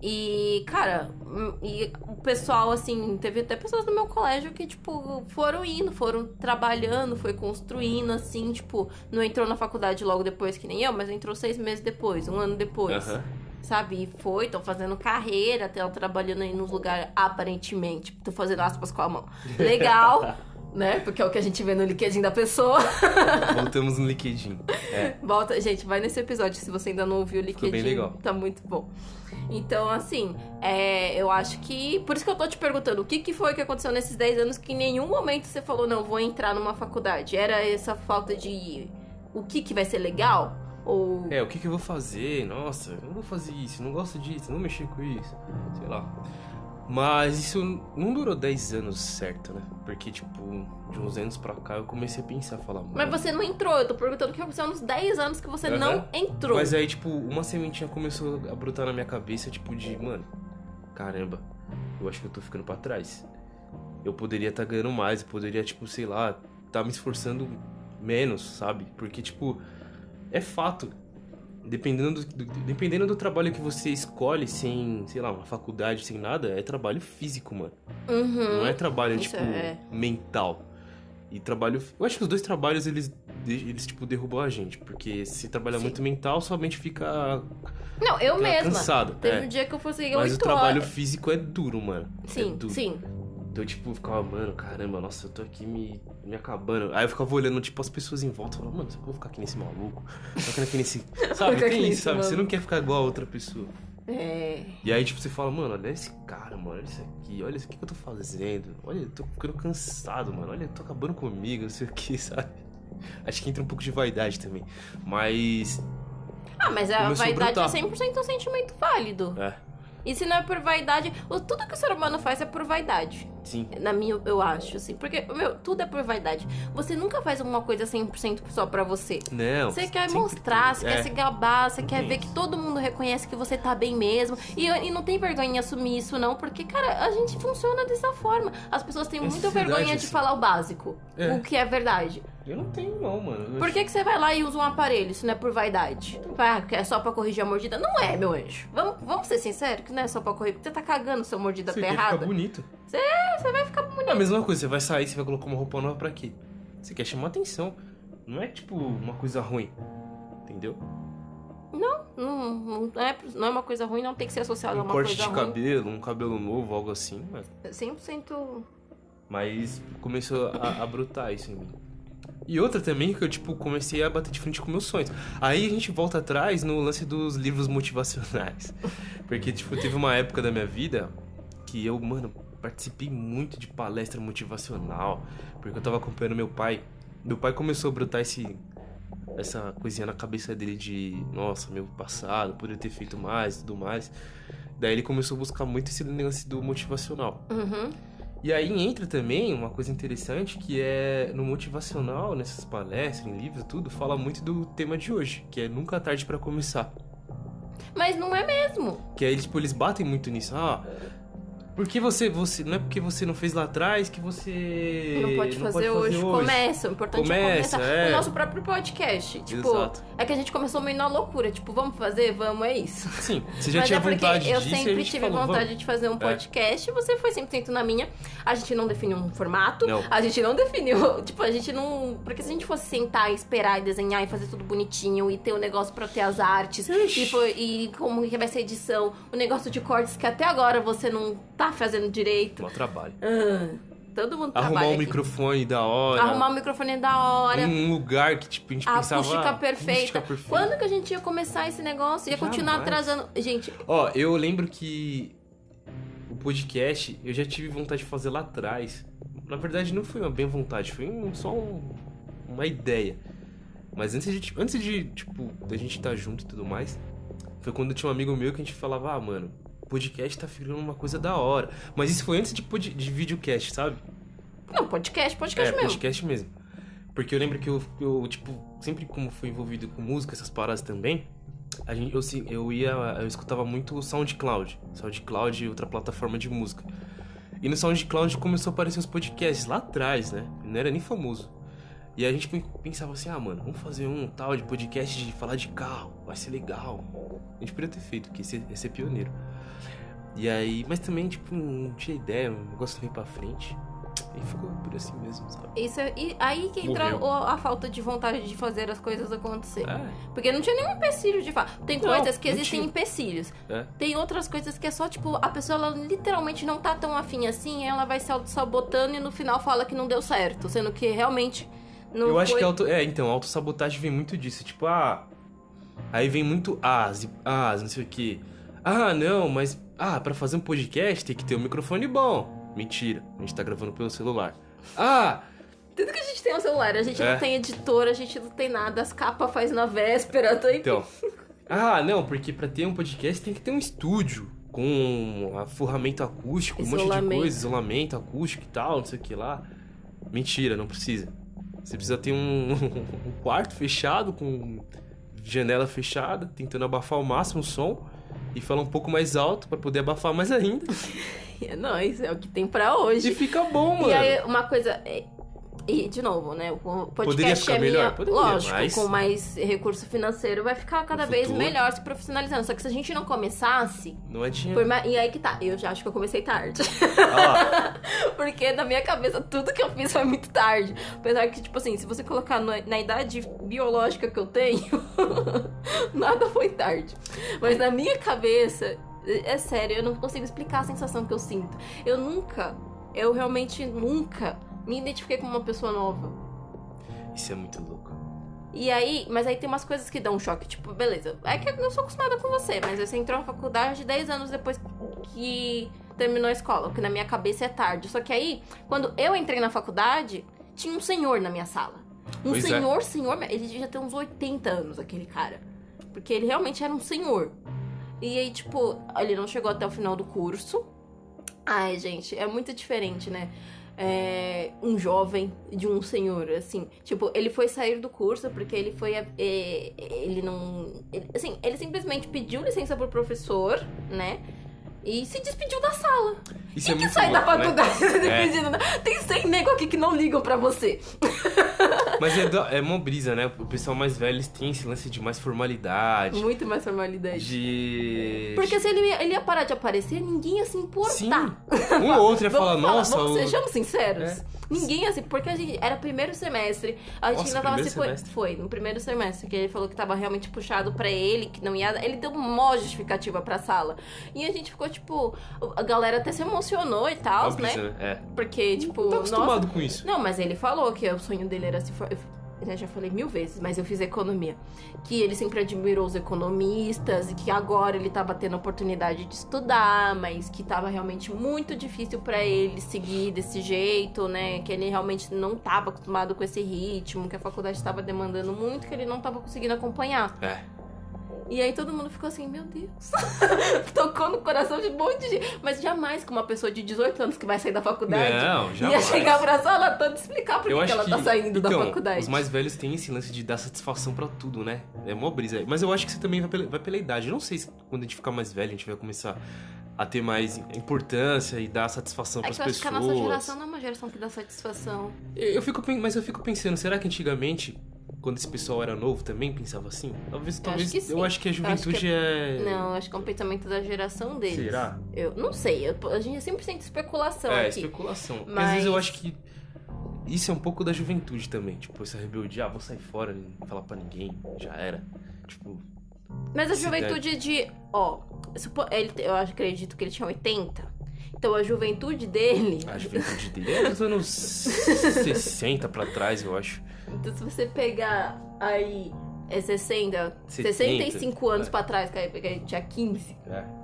A: E, cara, hum, e o pessoal, assim, teve até pessoas do meu colégio que, tipo, foram indo, foram trabalhando, foi construindo, assim, tipo, não entrou na faculdade logo depois que nem eu, mas entrou seis meses depois, um ano depois.
B: Aham.
A: Sabe? E foi, estão fazendo carreira, estão trabalhando aí nos lugares, aparentemente. Tô fazendo aspas com a mão. Legal, né? Porque é o que a gente vê no LinkedIn da pessoa.
B: Voltamos no LinkedIn. É.
A: Volta, gente, vai nesse episódio se você ainda não ouviu o
B: Ficou bem
A: LinkedIn.
B: legal.
A: Tá muito bom. Então, assim, é, eu acho que. Por isso que eu tô te perguntando, o que, que foi que aconteceu nesses 10 anos que em nenhum momento você falou, não, vou entrar numa faculdade? Era essa falta de. O que, que vai ser legal? Ou.
B: É, o que, que eu vou fazer? Nossa, eu não vou fazer isso, não gosto disso, não mexer com isso. Sei lá. Mas isso não durou 10 anos certo, né? Porque, tipo, de uns anos pra cá eu comecei a pensar, falar, mano.
A: Mas você não entrou, eu tô perguntando o que aconteceu nos 10 anos que você
B: Aham.
A: não entrou.
B: Mas aí, tipo, uma sementinha começou a brotar na minha cabeça, tipo, de, mano, caramba, eu acho que eu tô ficando pra trás. Eu poderia estar ganhando mais, eu poderia, tipo, sei lá, tá me esforçando menos, sabe? Porque, tipo, é fato. Dependendo do, do- dependendo do trabalho que você escolhe, sem, sei lá, uma faculdade, sem nada, é trabalho físico, mano.
A: Uhum.
B: Não é trabalho,
A: Isso
B: tipo,
A: é.
B: mental. E trabalho. Eu acho que os dois trabalhos, eles, eles tipo, derrubam a gente. Porque se trabalha
A: Sim.
B: muito mental, somente fica,
A: Não, eu
B: fica
A: mesma.
B: cansado.
A: Teve
B: é.
A: um dia que eu fosse
B: Mas o
A: 8
B: trabalho
A: horas.
B: físico é duro, mano. é
A: Sim,
B: duro.
A: sim.
B: Então, eu, tipo, ficava, mano, caramba, nossa, eu tô aqui me, me acabando. Aí eu ficava olhando, tipo, as pessoas em volta, falando, mano, eu vou ficar aqui nesse maluco. Ficar aqui nesse. Sabe, tem
A: nesse
B: isso, sabe? Você não quer ficar igual a outra pessoa.
A: É.
B: E aí, tipo, você fala, mano, olha esse cara, mano, olha isso aqui, olha isso aqui que eu tô fazendo. Olha, eu tô ficando cansado, mano. Olha, eu tô acabando comigo, não sei o que, sabe? Acho que entra um pouco de vaidade também. Mas.
A: Ah, mas a
B: Começou
A: vaidade é 100% um sentimento válido.
B: É.
A: E se não é por vaidade, o- tudo que o ser humano faz é por vaidade.
B: Sim.
A: Na minha, eu acho, assim. Porque, meu, tudo é por vaidade. Você nunca faz uma coisa 100% só pra você.
B: Não.
A: Você quer mostrar, você
B: é.
A: quer se gabar, você quer ver que todo mundo reconhece que você tá bem mesmo. E, e não tem vergonha em assumir isso, não, porque, cara, a gente funciona dessa forma. As pessoas têm muita vergonha de
B: assim.
A: falar o básico,
B: É.
A: o que é verdade.
B: Eu não tenho, não, mano. Eu
A: Por que, que você vai lá e usa um aparelho? Isso não é por vaidade. Ah, é só pra corrigir a mordida? Não é, meu anjo. Vamos, vamos ser sinceros, que não é só pra corrigir. Você tá cagando se a mordida
B: Você
A: tá errada.
B: ficar bonito.
A: É, você vai ficar bonito.
B: É a mesma coisa, você vai sair, você vai colocar uma roupa nova pra quê? Você quer chamar atenção. Não é tipo uma coisa ruim. Entendeu?
A: Não, não, não, é, não é uma coisa ruim, não tem que ser associado a
B: Um
A: uma
B: corte
A: coisa
B: de
A: ruim.
B: cabelo, um cabelo novo, algo assim. Mas,
A: 100%
B: mas começou a, a brotar isso em mim. E outra também que eu, tipo, comecei a bater de frente com meus sonhos. Aí a gente volta atrás no lance dos livros motivacionais. Porque, tipo, teve uma época da minha vida que eu, mano, participei muito de palestra motivacional. Porque eu tava acompanhando meu pai. Meu pai começou a brotar esse, essa coisinha na cabeça dele de, nossa, meu passado, poderia ter feito mais e tudo mais. Daí ele começou a buscar muito esse lance do motivacional.
A: Uhum.
B: E aí entra também uma coisa interessante que é no motivacional, nessas palestras, em livros, tudo, fala muito do tema de hoje, que é nunca tarde pra começar.
A: Mas não é mesmo.
B: Que aí tipo, eles batem muito nisso. Ah, porque você, você. Não é porque você não fez lá atrás que você.
A: Não pode fazer, hoje. Começa, o importante é
B: Começa,
A: começar.
B: é.
A: O nosso próprio podcast. Tipo,
B: Exato.
A: é que a gente começou meio na loucura. Tipo, vamos fazer? Vamos, é isso.
B: Sim, você já
A: Mas
B: tinha
A: é
B: vontade
A: eu
B: disso e a
A: sempre tive
B: falou,
A: vontade
B: vamos.
A: de fazer um podcast. Você foi 100% na minha. A gente não definiu um formato.
B: Não.
A: A gente não definiu. Tipo, a gente não. Porque se a gente fosse sentar, esperar e desenhar e fazer tudo bonitinho e ter o negócio pra ter as artes e, foi- e como que vai ser a edição, o negócio de cortes que até agora você não tá fazendo direito.
B: Mó trabalho.
A: Ah, todo mundo
B: Arrumar
A: trabalha
B: um
A: aqui.
B: microfone da hora.
A: Arrumar o microfone da hora.
B: um lugar que, tipo, a gente
A: A
B: pensava.
A: acústica
B: ah,
A: perfeita.
B: acústica perfeita.
A: Quando que a gente ia começar esse negócio? Ia continuar
B: Jamais.
A: atrasando. Gente,
B: Ó, eu lembro que o podcast eu já tive vontade de fazer lá atrás. Na verdade, não foi uma bem vontade, foi um- só um- uma ideia. Mas antes de, antes de, tipo, da gente estar junto e tudo mais, foi quando tinha um amigo meu que a gente falava, ah, mano, podcast tá virando uma coisa da hora. Mas isso foi antes de, pod- de videocast, sabe?
A: não, podcast, podcast
B: é,
A: mesmo.
B: podcast mesmo. Porque eu lembro que eu, eu, tipo, sempre como fui envolvido com música, essas paradas também, a gente, eu, eu ia, eu escutava muito o SoundCloud. SoundCloud e outra plataforma de música. E no SoundCloud começou a aparecer os podcasts lá atrás, né? Não era nem famoso. E a gente pen- pensava assim, ah, mano, vamos fazer um tal de podcast de falar de carro, vai ser legal. A gente poderia ter feito, porque ia ser, ia ser pioneiro. E aí, mas também, tipo, não tinha ideia, o negócio veio pra frente. E ficou por assim mesmo, sabe?
A: Isso é- e aí que entra o- a falta de vontade de fazer as coisas acontecer.
B: É,
A: Porque não tinha nenhum empecilho de fato. Tem
B: Não,
A: coisas que existem
B: tinha.
A: empecilhos.
B: é.
A: Tem outras coisas que é só, tipo, a pessoa ela literalmente não tá tão afim assim, ela vai se auto-sabotando e no final fala que não deu certo. Sendo que realmente não
B: eu acho
A: foi...
B: que auto... É, então, autossabotagem vem muito disso. Tipo, ah. Aí vem muito as, e as, não sei o quê. Ah, não, mas. Ah, pra fazer um podcast tem que ter um microfone bom. Mentira, a gente tá gravando pelo celular. Ah!
A: Tudo que a gente tem é um celular, a gente
B: É.
A: não tem editor, a gente não tem nada, as capas faz na véspera, tá
B: Então. Ah, não, porque pra ter um podcast tem que ter um estúdio. Com ferramenta acústico, um monte de
A: Isolamento.
B: coisa, isolamento acústico e tal, não sei o que lá. Mentira, não precisa. Você precisa ter um, um quarto fechado, com janela fechada, tentando abafar ao máximo o som e falar um pouco mais alto pra poder abafar mais ainda.
A: É nóis, é o que tem pra hoje.
B: E fica bom, mano.
A: E aí, uma coisa. É- E, de novo, né? O podcast
B: Poderia ficar
A: é
B: melhor?
A: minha,
B: Poderia,
A: lógico,
B: mas-
A: com mais recurso financeiro, vai ficar cada
B: No
A: vez
B: futuro.
A: melhor se profissionalizando. Só que se a gente não começasse.
B: Não é dinheiro.
A: por E aí que tá, eu já acho que eu comecei tarde.
B: Lá.
A: Porque na minha cabeça, tudo que eu fiz foi muito tarde. Apesar que, tipo assim, se você colocar na, na idade biológica que eu tenho, nada foi tarde. Mas na minha cabeça, é é sério, eu não consigo explicar a sensação que eu sinto. Eu nunca, eu realmente nunca me identifiquei como uma pessoa nova.
B: Isso é muito louco.
A: E aí, mas aí tem umas coisas que dão um choque, tipo, beleza. É que eu sou acostumada com você, mas você entrou na faculdade 10 anos depois que terminou a escola, o que na minha cabeça é tarde. Só que aí, quando eu entrei na faculdade, tinha um senhor na minha sala. Um
B: Pois é.
A: senhor, senhor, ele devia ter uns 80 anos, aquele cara. Porque ele realmente era um senhor. E aí, tipo, ele não chegou até o final do curso. Ai, gente, é muito diferente, né? É, um jovem de um senhor, assim. Tipo, ele foi sair do curso porque ele foi. É, ele não. ele- assim, ele simplesmente pediu licença pro professor, né? E se despediu da sala.
B: Isso
A: Quem
B: é
A: que sai da
B: louco, né?
A: faculdade se
B: É.
A: Tem 100 nego aqui que não ligam pra você.
B: Mas é, da- é mó brisa, né? O pessoal mais velho eles têm esse lance de mais formalidade.
A: Muito mais formalidade.
B: De.
A: Porque se ele ia, ele ia parar de aparecer, ninguém ia se importar.
B: Sim. Um ou outro ia falar, nossa.
A: vamos,
B: o-
A: sejamos sinceros.
B: É.
A: Ninguém assim, porque a gente era primeiro semestre, a gente
B: Nossa,
A: ainda tava se foi,
B: semestre?
A: foi no primeiro semestre que ele falou que tava realmente puxado pra ele, que não ia, ele deu uma justificativa pra sala. E a gente ficou tipo, a galera até se emocionou e tal, né?
B: né? É.
A: Porque tipo,
B: Não tá
A: nossa,
B: acostumado com isso.
A: não, mas ele falou que o sonho dele era se for. Eu já falei mil vezes, mas eu fiz economia. Que ele sempre admirou os economistas e que agora ele tava tendo a oportunidade de estudar, mas que tava realmente muito difícil pra ele seguir desse jeito, né? Que ele realmente não tava acostumado com esse ritmo, que a faculdade estava demandando muito, que ele não tava conseguindo acompanhar.
B: É.
A: E aí todo mundo ficou assim, meu Deus. Tocou no coração de um monte de gente. Mas jamais que uma pessoa de 18 anos que vai sair da faculdade
B: Não,
A: ia
B: jamais.
A: chegar pra sala toda e explicar por que, que ela tá saindo
B: então,
A: da faculdade.
B: Os mais velhos têm esse lance de dar satisfação pra tudo, né? É mó brisa. Mas eu acho que você também vai pela, vai pela idade. Eu não sei se quando a gente ficar mais velho, a gente vai começar a ter mais importância e dar satisfação
A: É
B: pras
A: que eu acho
B: pessoas.
A: que a nossa geração não é uma geração que dá satisfação.
B: Eu fico, mas eu fico pensando, será que antigamente, quando esse pessoal era novo, também pensava assim? Talvez, talvez.
A: sim.
B: Eu acho que a
A: acho
B: juventude
A: que
B: é.
A: Não, eu acho que é um pensamento da geração deles.
B: Será?
A: Eu não sei, eu- a gente é 100% especulação
B: É,
A: aqui.
B: especulação. Porque
A: Mas-
B: às vezes eu acho que isso é um pouco da juventude também. Tipo, essa rebeldia, ah, vou sair fora, não falar pra ninguém, já era. Tipo,
A: Mas a juventude de. Ó, ele, eu acredito que ele tinha 80. Então a juventude dele.
B: a juventude dele é dos anos 60 pra trás, eu acho.
A: Então se você pegar aí. É 60,
B: 70,
A: 65 anos
B: é.
A: pra trás, que aí que ele tinha 15.
B: É.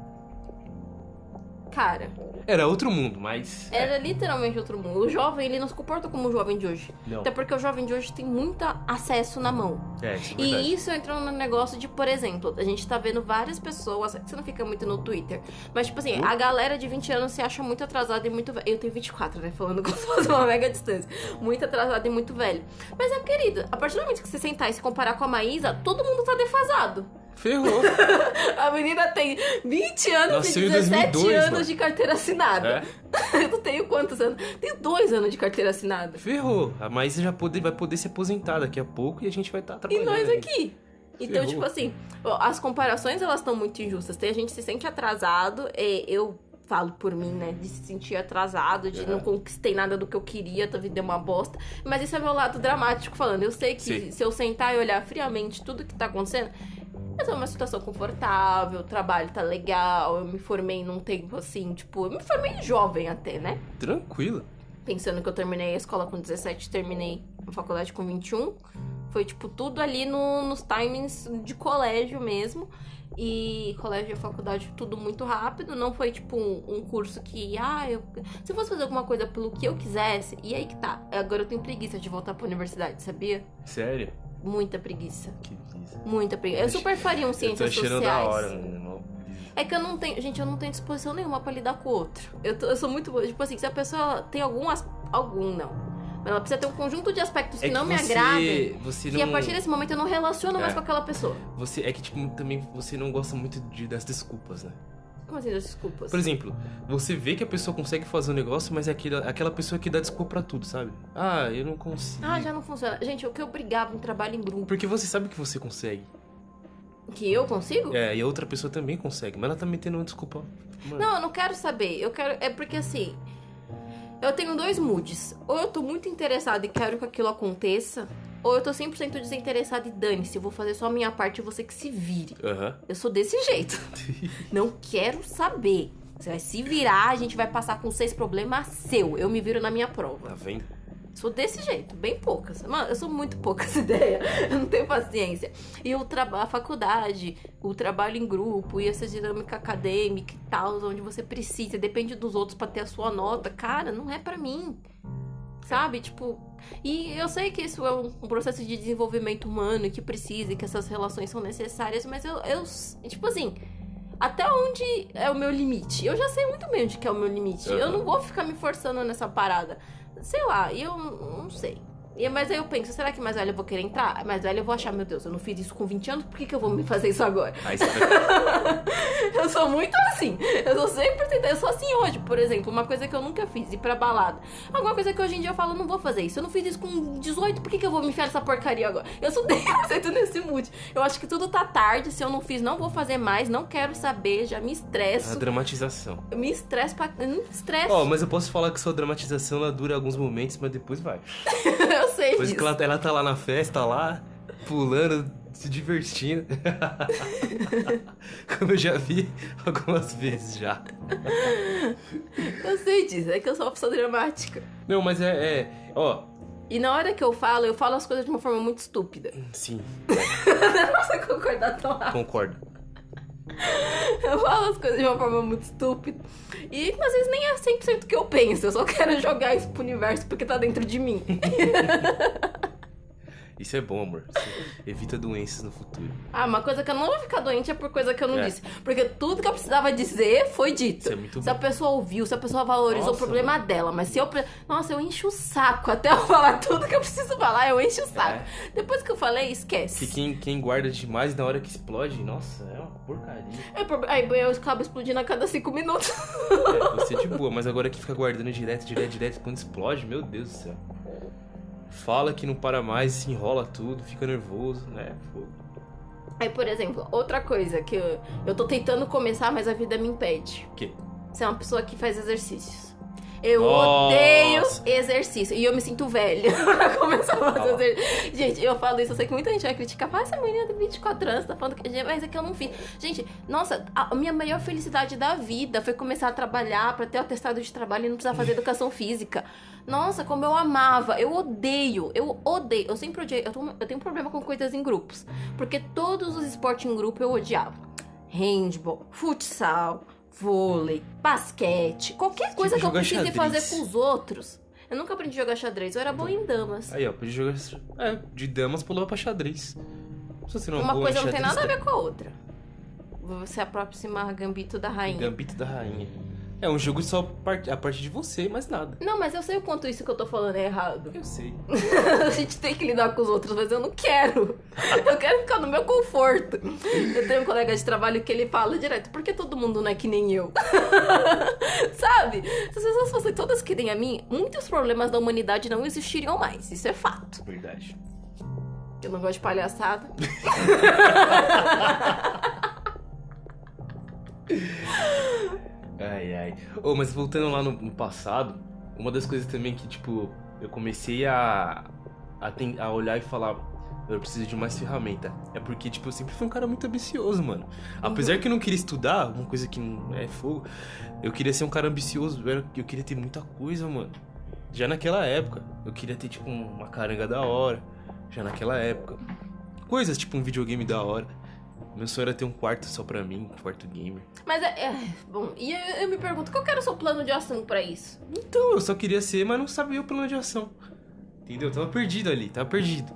A: Cara,
B: Era outro mundo, mas.
A: era literalmente outro mundo. O jovem, ele não se comporta como o jovem de hoje.
B: Não.
A: Até porque o jovem de hoje tem muito acesso na mão.
B: É, isso é.
A: E isso entrou no negócio de, por exemplo, a gente tá vendo várias pessoas, você não fica muito no Twitter, mas tipo assim,
B: Hum?
A: a galera de 20 anos se acha muito atrasada e muito velha. Eu tenho 24, né? Falando como se fosse uma mega distância. Muito atrasada e muito velho. Mas é, querido, a partir do momento que você sentar e se comparar com a Maísa, todo mundo tá defasado.
B: Ferrou.
A: A menina tem 20 anos
B: Nasceu
A: e
B: em
A: 17
B: 2002,
A: anos
B: mano.
A: de carteira assinada.
B: É.
A: Eu não tenho quantos anos? Tenho dois anos de carteira assinada.
B: Ferrou. A Maísa já pode, vai poder se aposentar daqui a pouco e a gente vai estar
A: E
B: trabalhando.
A: nós
B: ainda.
A: aqui. Então,
B: Ferrou.
A: tipo assim, as comparações elas estão muito injustas. Tem a gente se sente atrasado, e eu falo por mim, né, de se sentir atrasado, de
B: Aham.
A: não conquistei nada do que eu queria, tua vida é uma bosta. Mas isso é meu lado dramático falando. Eu sei que
B: Sim.
A: se eu sentar e olhar friamente tudo que tá acontecendo, eu tô numa situação confortável, o trabalho tá legal, eu me formei num tempo assim, tipo, eu me formei jovem até, né?
B: Tranquilo.
A: pensando que eu terminei a escola com 17, terminei a faculdade com 21. Foi, tipo, tudo ali no- nos timings de colégio mesmo. E colégio e faculdade, tudo muito rápido. Não foi, tipo, um, um curso que, ah, eu... Se eu fosse fazer alguma coisa pelo que eu quisesse, e aí que tá. Agora eu tenho preguiça de voltar pra universidade, sabia?
B: Sério?
A: Muita preguiça.
B: Que brisa.
A: Muita preguiça. Eu super faria um
B: Eu tô
A: ciências sociais.
B: da hora, brisa.
A: É que eu não tenho. Gente, eu não tenho disposição nenhuma pra lidar com o outro. Eu, tô- eu sou muito. Tipo assim, se a pessoa tem algum. Algum, não. Ela precisa ter um conjunto de aspectos que,
B: É que
A: não me
B: você-
A: agradem.
B: Você
A: Que
B: não...
A: a partir desse momento eu não relaciono mais
B: É.
A: com aquela pessoa.
B: Você, é que, tipo, também você não gosta muito de, das desculpas, né?
A: Como assim, desculpas?
B: Por exemplo, você vê que a pessoa consegue fazer um negócio, mas é aquela, aquela pessoa que dá desculpa pra tudo, sabe? Ah, eu não consigo.
A: Ah, já não funciona. Gente, o que eu brigava em trabalho em grupo.
B: Porque você sabe que você consegue.
A: Que eu consigo?
B: É, e a outra pessoa também consegue, mas ela tá metendo uma desculpa. Mano,
A: Não, eu não quero saber. Eu quero. É porque assim. Eu tenho dois moods. Ou eu tô muito interessada e quero que aquilo aconteça. Ou eu tô 100% desinteressada e dane-se. Eu vou fazer só a minha parte e você que se vire.
B: Aham.
A: Eu sou desse jeito. Não quero saber. Você vai se virar, a gente vai passar com seis problemas seu. Eu me viro na minha prova.
B: Tá vendo?
A: Sou desse jeito, bem poucas. Mano, eu sou muito poucas ideias. Eu não tenho paciência. E o a faculdade, o trabalho em grupo e essa dinâmica acadêmica e tal, onde você precisa, depende dos outros pra ter a sua nota. Cara, não é pra mim. Sabe? Tipo. E eu sei que isso é um processo de desenvolvimento humano e que precisa e que essas relações são necessárias, mas eu, eu. Tipo assim. até onde é o meu limite. Eu já sei muito bem onde que é o meu limite. Eu
B: Aham.
A: não vou ficar me forçando nessa parada. Sei lá, eu não sei. E- Mas aí eu penso, será que mais velha eu vou querer entrar? Mais velha eu vou achar, meu Deus, eu não fiz isso com 20 anos, por que, que eu vou me fazer isso agora?
B: Aí.
A: Eu sou muito assim. Eu sou 100%. Eu sou assim hoje, por exemplo. Uma coisa que eu nunca fiz, ir pra balada. Alguma coisa que hoje em dia eu falo, não vou fazer isso. Eu não fiz isso com 18, por que, que eu vou me enfiar nessa porcaria agora? Eu sou 100% nesse mood. Eu acho que tudo tá tarde. Se eu não fiz, não vou fazer mais. Não quero saber. Já me
B: A
A: estresso.
B: dramatização.
A: Eu me estresso pra. eu Me estresso.
B: Ó, mas eu posso falar que sua dramatização ela dura alguns momentos, mas depois vai.
A: eu sei
B: Depois
A: disso.
B: que ela, ela tá lá na festa, lá, pulando, se divertindo. Como eu já vi algumas vezes já.
A: Eu sei disso. É que eu sou uma pessoa dramática.
B: Não, mas é. é ó,
A: E na hora que eu falo, eu falo as coisas de uma forma muito estúpida.
B: sim,
A: Não você concordar tão rápido.
B: concordo.
A: Eu falo as coisas de uma forma muito estúpida. E às vezes nem é 100% o que eu penso. Eu só quero jogar isso pro universo porque tá dentro de mim.
B: Isso é bom, amor. Evita doenças no futuro.
A: Ah, uma coisa que eu não vou ficar doente é por coisa que eu não
B: É.
A: disse. Porque tudo que eu precisava dizer foi dito.
B: Isso é muito
A: se a pessoa ouviu, se a pessoa valorizou
B: Nossa,
A: o problema dela. Mas se eu. Nossa, eu encho o saco. Até eu falar tudo que eu preciso falar, eu encho o saco. Depois que eu falei, esquece.
B: Que quem, quem guarda demais na hora que explode, nossa, é uma porcaria.
A: É, por- Aí eu acabo explodindo a cada cinco minutos.
B: É, você de boa, mas agora que fica guardando direto, direto, direto, quando explode, meu Deus do céu. Fala que não para mais, se enrola tudo, fica nervoso, né? Fogo.
A: Aí, por exemplo, outra coisa que eu, eu tô tentando começar, mas a vida me impede.
B: O quê?
A: Você é uma pessoa que faz exercícios. Eu
B: Nossa.
A: odeio exercício. E eu me sinto velha pra começar a fazer exercício. Gente, eu falo isso, eu sei que muita gente vai criticar. Ah, essa menina tem 24 anos, tá falando que. Mas é que eu não fiz. Gente, nossa, a minha maior felicidade da vida foi começar a trabalhar pra ter o atestado de trabalho e não precisar fazer educação física. Nossa, como eu amava. Eu odeio. Eu odeio. Eu sempre odiei. Eu, tô- eu tenho um problema com coisas em grupos. Porque todos os esportes em grupo eu odiava. Handball, futsal, vôlei, basquete, qualquer coisa que eu precise
B: xadrez.
A: fazer com os outros. Eu nunca aprendi a jogar xadrez, eu era boa em damas.
B: Aí, ó, podia jogar. É, de damas pulou pra xadrez. Se você não é
A: Uma
B: boa em
A: coisa não tem
B: xadrez,
A: nada a ver com a outra. Você aproximar a Gambito da rainha.
B: Gambito da rainha. É um jogo só a partir de você, mais nada.
A: Não, mas eu sei o quanto isso que eu tô falando é errado.
B: Eu sei.
A: a gente tem que lidar com os outros, mas eu não quero. Eu quero ficar no meu conforto. Eu tenho um colega de trabalho que ele fala direto, por que todo mundo não é que nem eu? Sabe? Se as pessoas fossem todas que nem a mim, muitos problemas da humanidade não existiriam mais. Isso é fato.
B: Verdade.
A: Eu não gosto de palhaçada.
B: Ai, ai. Ô, mas voltando lá no, no passado, uma das coisas também que, tipo, eu comecei a, a, ten- a olhar e falar, eu preciso de mais ferramenta. É porque, tipo, eu sempre fui um cara muito ambicioso, mano. Apesar que eu não queria estudar, uma coisa que não é fogo, eu queria ser um cara ambicioso, eu queria ter muita coisa, mano. Já naquela época, eu queria ter, tipo, uma caranga da hora. Já naquela época. Coisas, tipo, um videogame da hora. Meu sonho era ter um quarto só pra mim, um quarto gamer.
A: Mas é. é, bom, e eu, eu me pergunto, qual que era o seu plano de ação pra isso?
B: Então, eu só queria ser, mas não sabia o plano de ação. Entendeu? Eu tava perdido ali, tava perdido.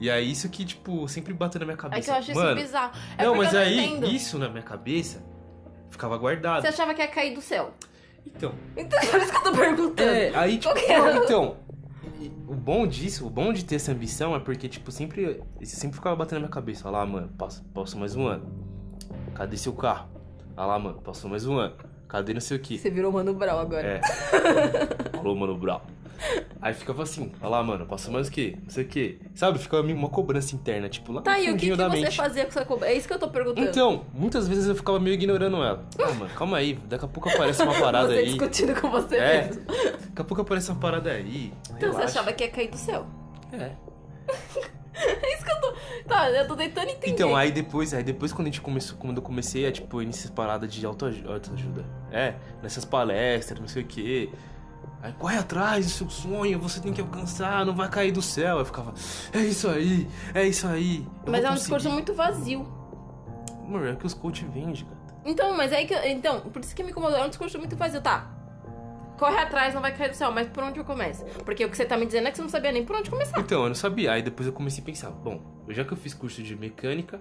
B: E aí, isso que, tipo, sempre bateu na minha cabeça.
A: É que eu acho
B: Mano,
A: isso bizarro. É
B: não, mas
A: não
B: aí,
A: entendo.
B: isso na minha cabeça ficava guardado.
A: Você achava que ia cair do céu.
B: Então,
A: Então, é isso que eu tô perguntando.
B: é, aí, tipo, não, então. O bom disso, o bom de ter essa ambição é porque, tipo, sempre. Sempre ficava batendo na minha cabeça. Olha lá, mano, posso, posso mais um ano. Cadê seu carro? Olha lá, mano, passou mais um ano. Cadê não sei o que?
A: Você virou Mano Brown agora.
B: É. Falou, mano, brau. Aí ficava assim, olha lá, mano, passou mais o quê? Não sei o quê. Sabe? Ficava uma cobrança interna, tipo, lá
A: Tá,
B: no
A: e o que, que você
B: mente.
A: fazia com essa cobrança? É isso que eu tô perguntando.
B: Então, muitas vezes eu ficava meio ignorando ela. Ah, mano, calma aí, daqui a pouco aparece uma parada
A: você
B: aí.
A: discutindo com você
B: É.
A: mesmo.
B: Daqui a pouco aparece uma parada aí.
A: Então você
B: relaxa.
A: achava que ia cair do céu.
B: É.
A: É isso que eu tô. Tá, eu tô tentando entender.
B: Então, aí depois, aí depois quando a gente começou, quando eu comecei a, tipo, ir nessas paradas de autoaju- autoajuda. É, nessas palestras, não sei o quê. Aí corre atrás do seu sonho, você tem que alcançar, não vai cair do céu. Eu ficava, é isso aí, é isso aí.
A: Mas é um discurso
B: conseguir."
A: muito vazio.
B: Amor, é que os coach vendem, cara.
A: Então, mas aí que. eu- Então, por isso que me incomodou. É um discurso muito vazio, tá? Corre atrás, não vai cair do céu, mas por onde eu começo? Porque o que você tá me dizendo é que você não sabia nem por onde começar.
B: Então, eu não sabia. Aí depois eu comecei a pensar, bom, já que eu fiz curso de mecânica,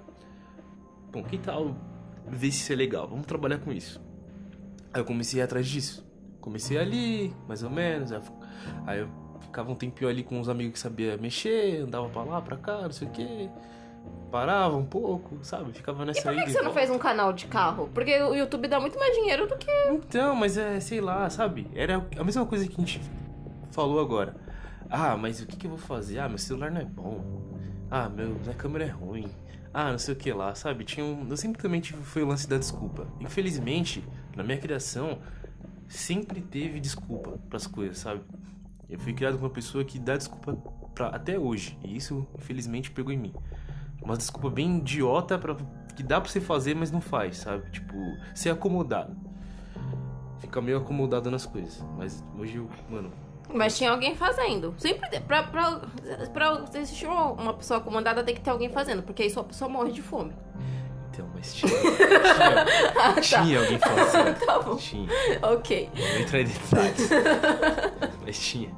B: bom, que tal ver se isso é legal, vamos trabalhar com isso. Aí eu comecei a ir atrás disso. Comecei ali, mais ou menos. Aí eu ficava um tempinho ali com uns amigos que sabia mexer, andava pra lá, pra cá, não sei o quê. Parava um pouco, sabe? Ficava nessa
A: E por que, que você não fez um canal de carro? Porque o YouTube dá muito mais dinheiro do que.
B: Então, mas é, sei lá, sabe? Era a mesma coisa que a gente falou agora. Ah, mas o que, que eu vou fazer? Ah, meu celular não é bom. Ah, meu, minha câmera é ruim. Ah, não sei o que lá, sabe? Tinha um... Eu sempre também tive foi o lance da desculpa. Infelizmente, na minha criação, sempre teve desculpa pras coisas, sabe? Eu fui criado com uma pessoa que dá desculpa pra... até hoje. E isso, infelizmente, pegou em mim. Uma desculpa bem idiota pra... que dá pra você fazer, mas não faz, sabe? Tipo, ser acomodado. Fica meio acomodado nas coisas. Mas hoje eu, mano,
A: Mas tinha alguém fazendo. Sempre pra, pra existir uma pessoa acomodada, tem que ter alguém fazendo. Porque aí só a pessoa morre de fome.
B: Então, mas tinha. Tinha,
A: Ah, tá.
B: tinha alguém fazendo.
A: Tá bom.
B: Tinha.
A: Ok.
B: Não entrar em detalhes. mas tinha.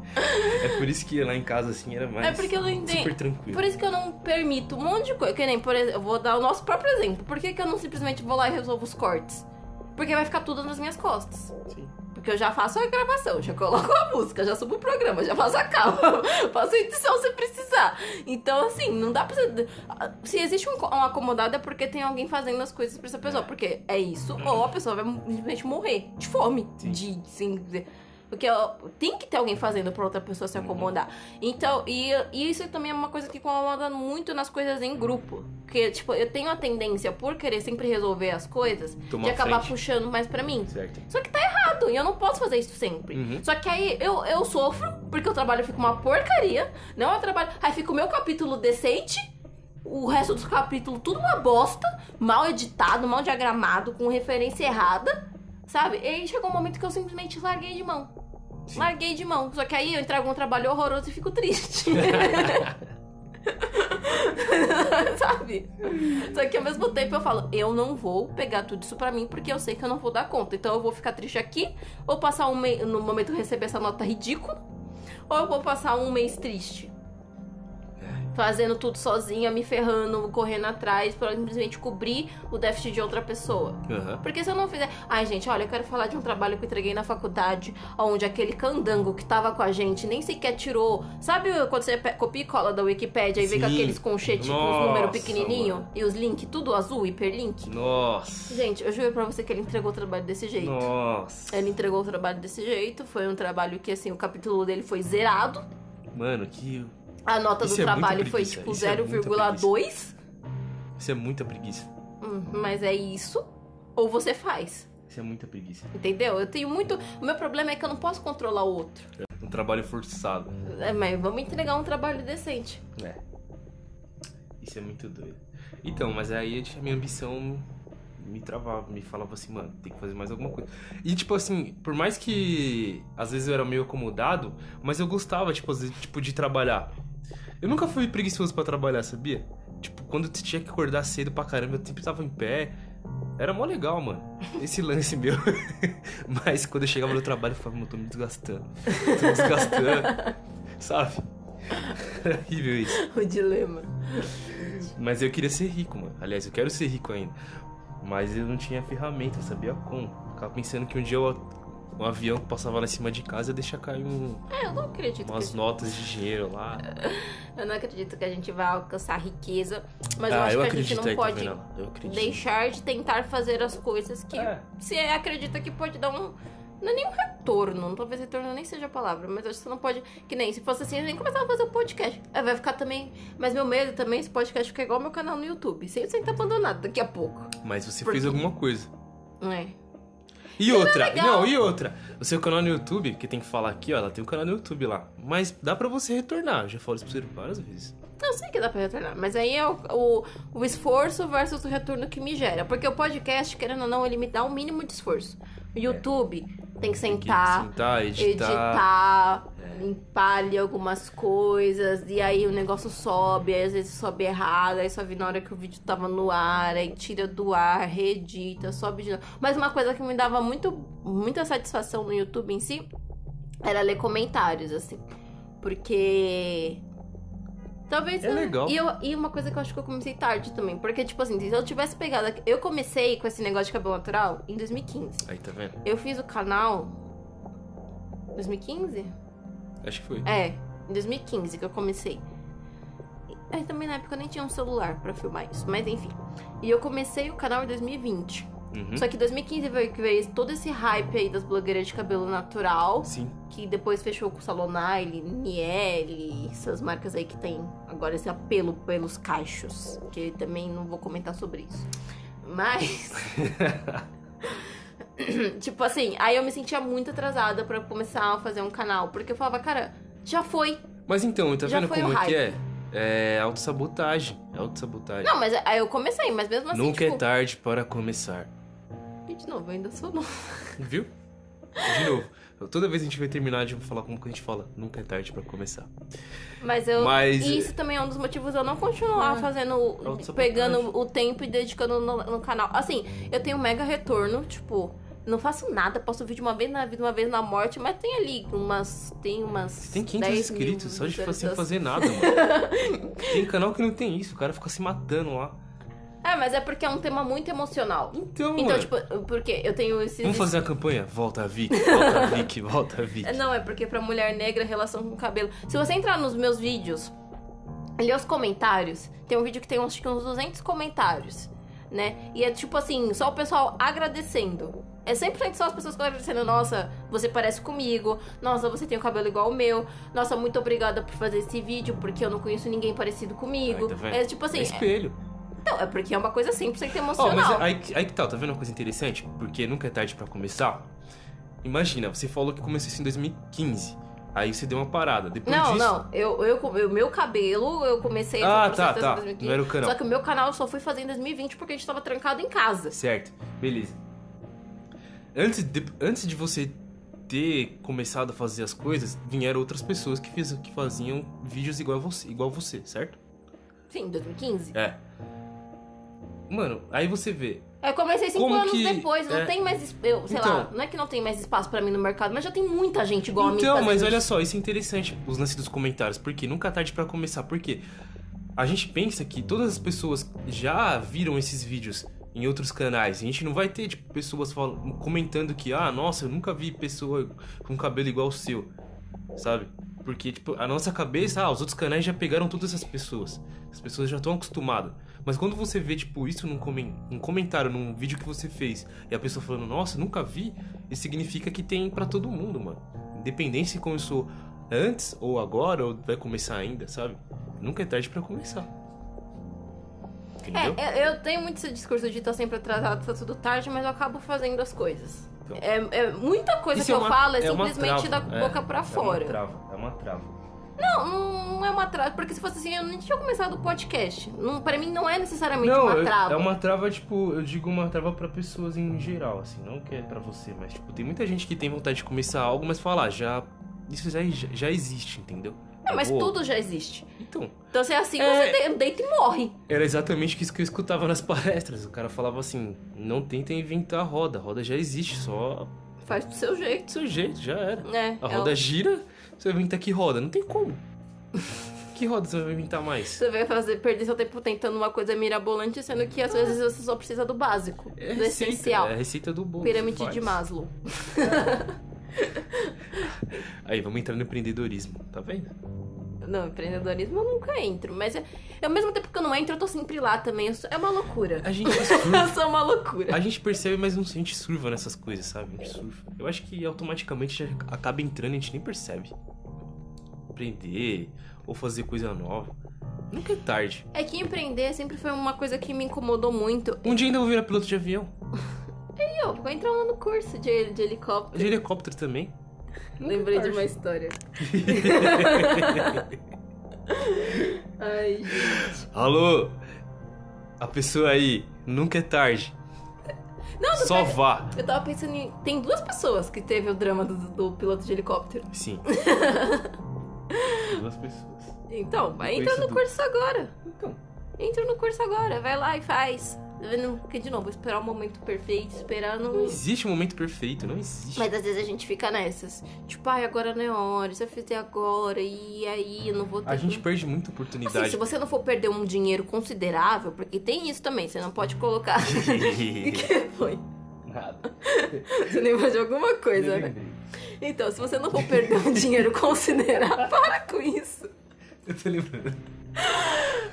B: É por isso que lá em casa, assim, era mais.
A: É porque eu não entendo.
B: Super tranquilo.
A: Por isso que eu não permito um monte de coisa. Que nem, por exemplo, eu vou dar o nosso próprio exemplo. Por que, que eu não simplesmente vou lá e resolvo os cortes? Porque vai ficar tudo nas minhas costas.
B: Sim.
A: Porque eu já faço a gravação, já coloco a música, já subo o programa, já faço a capa, faço a edição se precisar. Então, assim, não dá pra você. Se existe um, um acomodado é porque tem alguém fazendo as coisas pra essa pessoa. Porque é isso, ou a pessoa vai simplesmente morrer de fome.
B: Sim.
A: De, assim, porque tem que ter alguém fazendo pra outra pessoa se acomodar. Então, e, e isso também é uma coisa que incomoda muito nas coisas em grupo. Porque, tipo, eu tenho a tendência, por querer sempre resolver as coisas,
B: Tomar
A: de acabar
B: frente.
A: puxando mais pra mim.
B: Certo.
A: Só que tá errado, e eu não posso fazer isso sempre.
B: Uhum.
A: Só que aí eu, eu sofro, porque o trabalho fica uma porcaria, não é um trabalho. Aí fica o meu capítulo decente, o resto dos capítulos tudo uma bosta, mal editado, mal diagramado, com referência errada, sabe? E aí chegou um momento que eu simplesmente larguei de mão.
B: Sim.
A: Larguei de mão. Só que aí eu entrego um trabalho horroroso e fico triste. Sabe? Só que ao mesmo tempo eu falo, eu não vou pegar tudo isso pra mim porque eu sei que eu não vou dar conta. Então eu vou ficar triste aqui, ou passar um mês, no momento receber essa nota ridícula, ou eu vou passar um mês triste. Fazendo tudo sozinha, me ferrando, correndo atrás pra simplesmente cobrir o déficit de outra pessoa.
B: Aham.
A: Porque se eu não fizer. Ai, gente, olha, eu quero falar de um trabalho que eu entreguei na faculdade, onde aquele candango que tava com a gente nem sequer tirou. Sabe quando você copia e cola da Wikipédia e vê com aqueles conchetes com os números pequenininho
B: mano.
A: e os links tudo azul, hiperlink?
B: Nossa.
A: Gente, eu juro pra você que ele entregou o trabalho desse jeito.
B: Nossa.
A: Ele entregou o trabalho desse jeito. Foi um trabalho que, assim, o capítulo dele foi zerado.
B: Mano, que.
A: A nota
B: Isso
A: do
B: é
A: trabalho foi tipo
B: isso é muita
A: 0,2.
B: Isso é muita preguiça.
A: Hum, mas é isso. Ou você faz.
B: Isso é muita preguiça.
A: Entendeu? Eu tenho muito. O meu problema é que eu não posso controlar o outro.
B: Um trabalho forçado.
A: É, mas vamos entregar um trabalho decente.
B: É. Isso é muito doido. Então, mas aí a minha ambição me travava, me falava assim, mano, tem que fazer mais alguma coisa. E tipo assim, por mais que às vezes eu era meio acomodado, mas eu gostava, tipo, às vezes, tipo de trabalhar. Eu nunca fui preguiçoso pra trabalhar, sabia? Tipo, quando eu tinha que acordar cedo pra caramba, eu sempre tava em pé. Era mó legal, mano. Esse lance meu. Mas quando eu chegava no trabalho, eu falava, mano, eu tô me desgastando. Tô me desgastando. Sabe? Era horrível isso.
A: O dilema.
B: Mas eu queria ser rico, mano. Aliás, eu quero ser rico ainda. Mas eu não tinha ferramenta, eu sabia como. Ficava pensando que um dia eu- um avião que passava lá em cima de casa ia deixar cair um-
A: É, eu não acredito
B: umas
A: que.
B: notas de dinheiro lá.
A: Eu não acredito que a gente vai alcançar riqueza. Mas eu
B: ah,
A: acho
B: eu
A: que a gente não
B: aí,
A: pode?
B: Eu
A: deixar de tentar fazer as coisas que
B: É.
A: você acredita que pode dar um. Não é nem um retorno, talvez retorno nem seja a palavra, mas acho que você não pode. Que nem se fosse assim, eu nem começava a fazer o podcast. Aí vai ficar também. Mas meu medo também, esse podcast fica igual meu canal no YouTube. Sem sem estar abandonado daqui a pouco.
B: Mas você
A: Por
B: fez alguma coisa.
A: É.
B: E outra,
A: legal.
B: não, e outra. O seu canal no YouTube, que tem que falar aqui, ó, ela tem um canal no YouTube lá. Mas dá pra você retornar. Eu já falei isso pra você várias vezes.
A: Eu sei que dá pra retornar, mas aí é o, o, o esforço versus o retorno que me gera. Porque o podcast, querendo ou não, ele me dá um mínimo de esforço. O YouTube tem que
B: Tem que
A: sentar,
B: sentar, editar.
A: editar,
B: É.
A: limpar ali algumas coisas, e aí o negócio sobe, aí às vezes sobe errado, aí sobe na hora que o vídeo tava no ar, aí tira do ar, reedita, sobe de novo. Mas uma coisa que me dava muito, muita satisfação no YouTube em si era ler comentários, assim. Porque Talvez.
B: É legal.
A: E, eu- e uma coisa que eu acho que eu comecei tarde também. Porque, tipo assim, se eu tivesse pegado. Eu comecei com esse negócio de cabelo natural em 2015.
B: Aí, tá vendo?
A: Eu fiz o canal. 2015?
B: Acho que foi.
A: É, em 2015 que eu comecei. Aí também na época eu nem tinha um celular pra filmar isso, mas enfim. E eu comecei o canal em 2020.
B: Uhum.
A: Só que em 2015 veio, que veio todo esse hype aí das blogueiras de cabelo natural,
B: Sim.
A: que depois fechou com Salonile, Niel, essas marcas aí que tem agora esse apelo pelos cachos, que também não vou comentar sobre isso. Mas tipo assim, aí eu me sentia muito atrasada pra começar a fazer um canal, porque eu falava, cara, já foi.
B: Mas então, tá
A: Já
B: vendo como é que é? É autossabotagem. É autossabotagem.
A: Não, mas aí eu comecei, mas mesmo assim,
B: Nunca
A: tipo...
B: é tarde para começar.
A: E de novo, eu ainda sou nova.
B: Viu? De novo. Toda vez a gente vai terminar de falar como que a gente fala. Nunca é tarde pra começar.
A: Mas eu.
B: Mas-
A: isso também é um dos motivos eu não continuar
B: É,
A: fazendo. Pegando o tempo e dedicando no, no canal. Assim, eu tenho um mega retorno, tipo. Não faço nada, posto vídeo uma vez na vida, uma vez na morte, mas tem ali umas. Tem umas.
B: Tem 500
A: 10 mil
B: inscritos só de sem
A: visualizações.
B: fazer nada, mano. tem canal que não tem isso. O cara fica se matando lá.
A: É, mas é porque é um tema muito emocional.
B: Então,
A: Então,
B: mano.
A: tipo, porque eu tenho esses.
B: Vamos fazer a campanha? Volta a Vic, volta a Vic, volta a Vic.
A: Não, é porque pra mulher negra, relação com cabelo. Se você entrar nos meus vídeos, ler os comentários, tem um vídeo que tem que uns 200 comentários, né? E é tipo assim, só o pessoal agradecendo. É sempre só as pessoas agradecendo, nossa, você parece comigo, nossa, você tem o cabelo igual o meu, nossa, muito obrigada por fazer esse vídeo, porque eu não conheço ninguém parecido comigo.
B: Aí, tá
A: é tipo assim,
B: É
A: é,
B: espelho.
A: não, é porque é uma coisa 100%
B: Ó,
A: emocional.
B: mas aí, aí que tal, tá vendo uma coisa interessante? Porque nunca é tarde pra começar. Imagina, você falou que começou isso em 2015. Aí você deu uma parada. Depois
A: Não,
B: disso.
A: não. Eu, eu, o meu cabelo, eu comecei
B: Ah,
A: esse
B: tá, tá.
A: em 2015.
B: Não era o canal.
A: Só que o meu canal eu só fui fazer em 2020 porque a gente tava trancado em casa.
B: Certo, beleza. Antes de, antes de você ter começado a fazer as coisas, vieram outras pessoas que, fiz, que faziam vídeos igual a você, igual você, certo?
A: Sim, em 2015.
B: É. Mano, aí você vê.
A: Eu comecei cinco
B: Como
A: anos
B: que-
A: depois, não
B: é.
A: tem mais. Eu, sei
B: Então.
A: lá, não é que não tem mais espaço pra mim no mercado, mas já tem muita gente igual a mim.
B: Então,
A: fazendo
B: mas olha
A: isso.
B: só, isso é interessante, os lances dos comentários, porque nunca é tarde pra começar, porque a gente pensa que todas as pessoas já viram esses vídeos em outros canais, a gente não vai ter, tipo, pessoas fal- comentando que, ah, nossa, eu nunca vi pessoa com cabelo igual o seu, sabe? Porque, tipo, a nossa cabeça, ah, os outros canais já pegaram todas essas pessoas, as pessoas já estão acostumadas. Mas quando você vê, tipo, isso num, comen num comentário, num vídeo que você fez, e a pessoa falando, nossa, nunca vi, isso significa que tem pra todo mundo, mano. Independente se começou antes ou agora, ou vai começar ainda, sabe? Nunca é tarde pra começar. Entendeu?
A: É, eu- eu tenho muito esse discurso de estar sempre atrasado, tá tudo tarde, mas eu acabo fazendo as coisas.
B: Então.
A: É, é- muita coisa que eu
B: uma-
A: falo é, simplesmente
B: trava,
A: da
B: é,
A: boca pra
B: É
A: fora.
B: uma trava, é uma trava.
A: Não, não é uma trava, porque se fosse assim, eu nem tinha começado o podcast. Não, pra mim não é necessariamente
B: Não,
A: uma
B: eu-
A: trava.
B: é uma trava, tipo, eu digo uma trava pra pessoas em geral, assim, não que é pra você, mas, tipo, tem muita gente que tem vontade de começar algo, mas fala, ah, já. Isso já, já existe, entendeu?
A: É, mas
B: vou-
A: tudo já existe.
B: Então,
A: Então, se é assim,
B: É.
A: você de- deita e morre.
B: era exatamente isso que eu escutava nas palestras. O cara falava assim: não tentem inventar a roda, a roda já existe, só
A: Faz do seu jeito.
B: do seu jeito, já era.
A: É,
B: A
A: é
B: roda
A: o-
B: gira, você vai inventar que roda? Não tem como. que roda você vai inventar mais?
A: Você vai fazer, perder seu tempo tentando uma coisa mirabolante, sendo que às vezes você só precisa do básico,
B: É
A: do
B: receita,
A: essencial.
B: é a receita do bolo.
A: Pirâmide de Maslow.
B: Aí, vamos entrar no empreendedorismo, tá vendo?
A: Não, empreendedorismo eu nunca entro, mas é, ao mesmo tempo que eu não entro, eu tô sempre lá também. Eu sou- é uma loucura.
B: A gente
A: Eu
B: surfa,
A: sou uma loucura.
B: a gente percebe, mas não, a gente surfa nessas coisas, sabe? A gente surfa. Eu acho que automaticamente já acaba entrando e a gente nem percebe. Aprender ou fazer coisa nova. Nunca é tarde.
A: É que empreender sempre foi uma coisa que me incomodou muito.
B: Um dia ainda vou virar piloto de avião.
A: E eu vou entrar lá no curso de, de helicóptero.
B: De helicóptero também.
A: Lembrei de uma história. Ai, gente.
B: Alô? A pessoa aí, nunca é tarde.
A: Não, não
B: Só
A: pega-
B: vá.
A: Eu tava pensando em. Tem duas pessoas que teve o drama do, do piloto de helicóptero.
B: Sim. Duas pessoas.
A: Então, vai
B: Foi
A: entra
B: isso
A: no
B: do-
A: curso agora.
B: Então.
A: Entra no curso agora, vai lá e faz. Porque, de novo, esperar o momento perfeito, esperar
B: Não
A: não.
B: existe um momento perfeito, não existe.
A: Mas às vezes a gente fica nessas. Tipo, ai, agora não é hora, se eu fizer agora, e aí eu não vou ter.
B: A gente perde muita
A: Assim,
B: oportunidade.
A: se você não for perder um dinheiro considerável, porque tem isso também, você não pode colocar. O que foi?
B: Nada.
A: Você lembrou de alguma coisa, né? Então, se você não for perder um dinheiro considerável, para com isso.
B: Eu tô lembrando.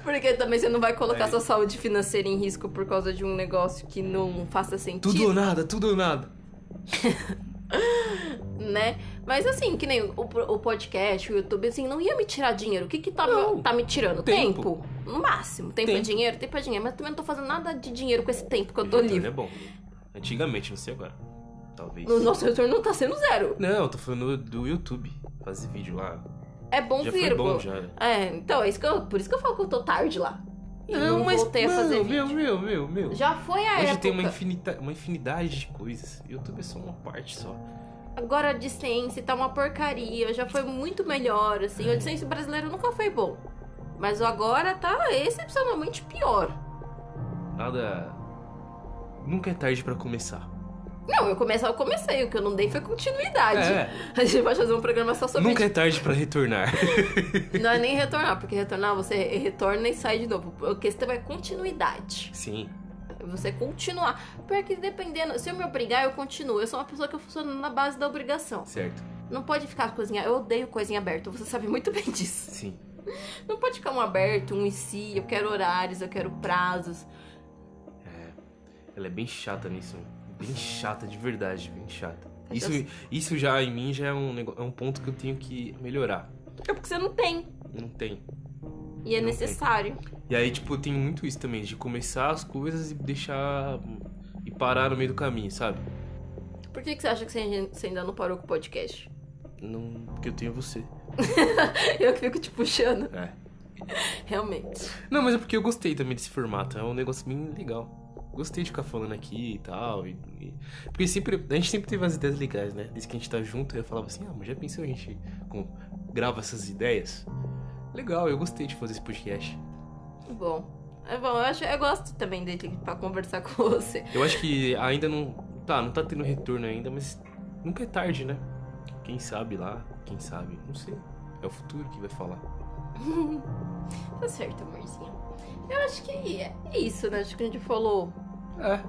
A: Porque também você não vai colocar
B: É.
A: sua saúde financeira em risco por causa de um negócio que não faça sentido,
B: Tudo ou nada, tudo ou nada.
A: né? Mas assim, que nem o, o podcast, o YouTube, assim, não ia me tirar dinheiro. O que que tá,
B: Não.
A: tá me tirando?
B: Tempo.
A: Tempo. No máximo. Tempo, é
B: Tempo.
A: dinheiro, tempo é dinheiro. Mas também não tô fazendo nada de dinheiro com esse tempo que eu tô livre.
B: é bom. Antigamente, não sei agora. Talvez.
A: O nosso retorno não tá sendo zero.
B: Não, eu tô falando do YouTube. Fazer vídeo lá.
A: É bom
B: já foi bom, já.
A: É, então, é isso que eu, por isso que eu falo que eu tô tarde lá. E não, voltei a fazer
B: meu,
A: vídeo.
B: meu, meu, meu.
A: Já foi a
B: Hoje
A: época.
B: tem uma, infinita, uma infinidade de coisas. YouTube é só uma parte só.
A: Agora a AdSense tá uma porcaria, já foi muito melhor, assim. O AdSense brasileiro nunca foi bom. Mas o agora tá excepcionalmente pior.
B: Nada. Nunca é tarde pra começar.
A: Não, eu comecei, eu comecei, o que eu não dei foi continuidade.
B: É.
A: A gente vai fazer um programa só sobre
B: Nunca é tarde pra retornar.
A: Não é nem retornar, porque retornar você retorna e sai de novo. A questão é continuidade.
B: Sim.
A: Você continuar. Porque dependendo, se eu me obrigar, eu continuo. Eu sou uma pessoa que funciona na base da obrigação.
B: Certo.
A: Não pode ficar coisinha. Eu odeio coisinha aberta, você sabe muito bem disso.
B: Sim.
A: Não pode ficar um aberto, um e se, eu quero horários, eu quero prazos.
B: Ela é bem chata nisso. Bem chata, de verdade, bem chata.
A: Eu
B: Isso,
A: já-
B: isso já em mim já é um, é um ponto que eu tenho que melhorar.
A: É porque você não tem.
B: Não tem.
A: E é
B: Não
A: necessário.
B: E aí, tipo, tenho muito isso também, de começar as coisas e deixar. e parar no meio do caminho, sabe?
A: Por que, que você acha que você você ainda não parou com o podcast?
B: Não, porque eu tenho você.
A: Eu que fico te puxando.
B: É.
A: Realmente.
B: Não, mas é porque eu gostei também desse formato. É um negócio bem legal. Gostei de ficar falando aqui e tal. E, e- Porque sempre, a gente sempre teve as ideias legais, né? Desde que a gente tá junto, eu falava assim, ah, mas já pensou a gente com- grava essas ideias? Legal, eu gostei de fazer esse podcast.
A: Bom. É bom, eu, acho, eu gosto também dele pra conversar com você.
B: Eu acho que ainda não. Tá, não tá tendo retorno ainda, mas nunca é tarde, né? Quem sabe lá, quem sabe, não sei. É o futuro que vai falar.
A: Tá certo, amorzinho. Eu acho que é é isso, né? Acho que a gente falou.
B: É.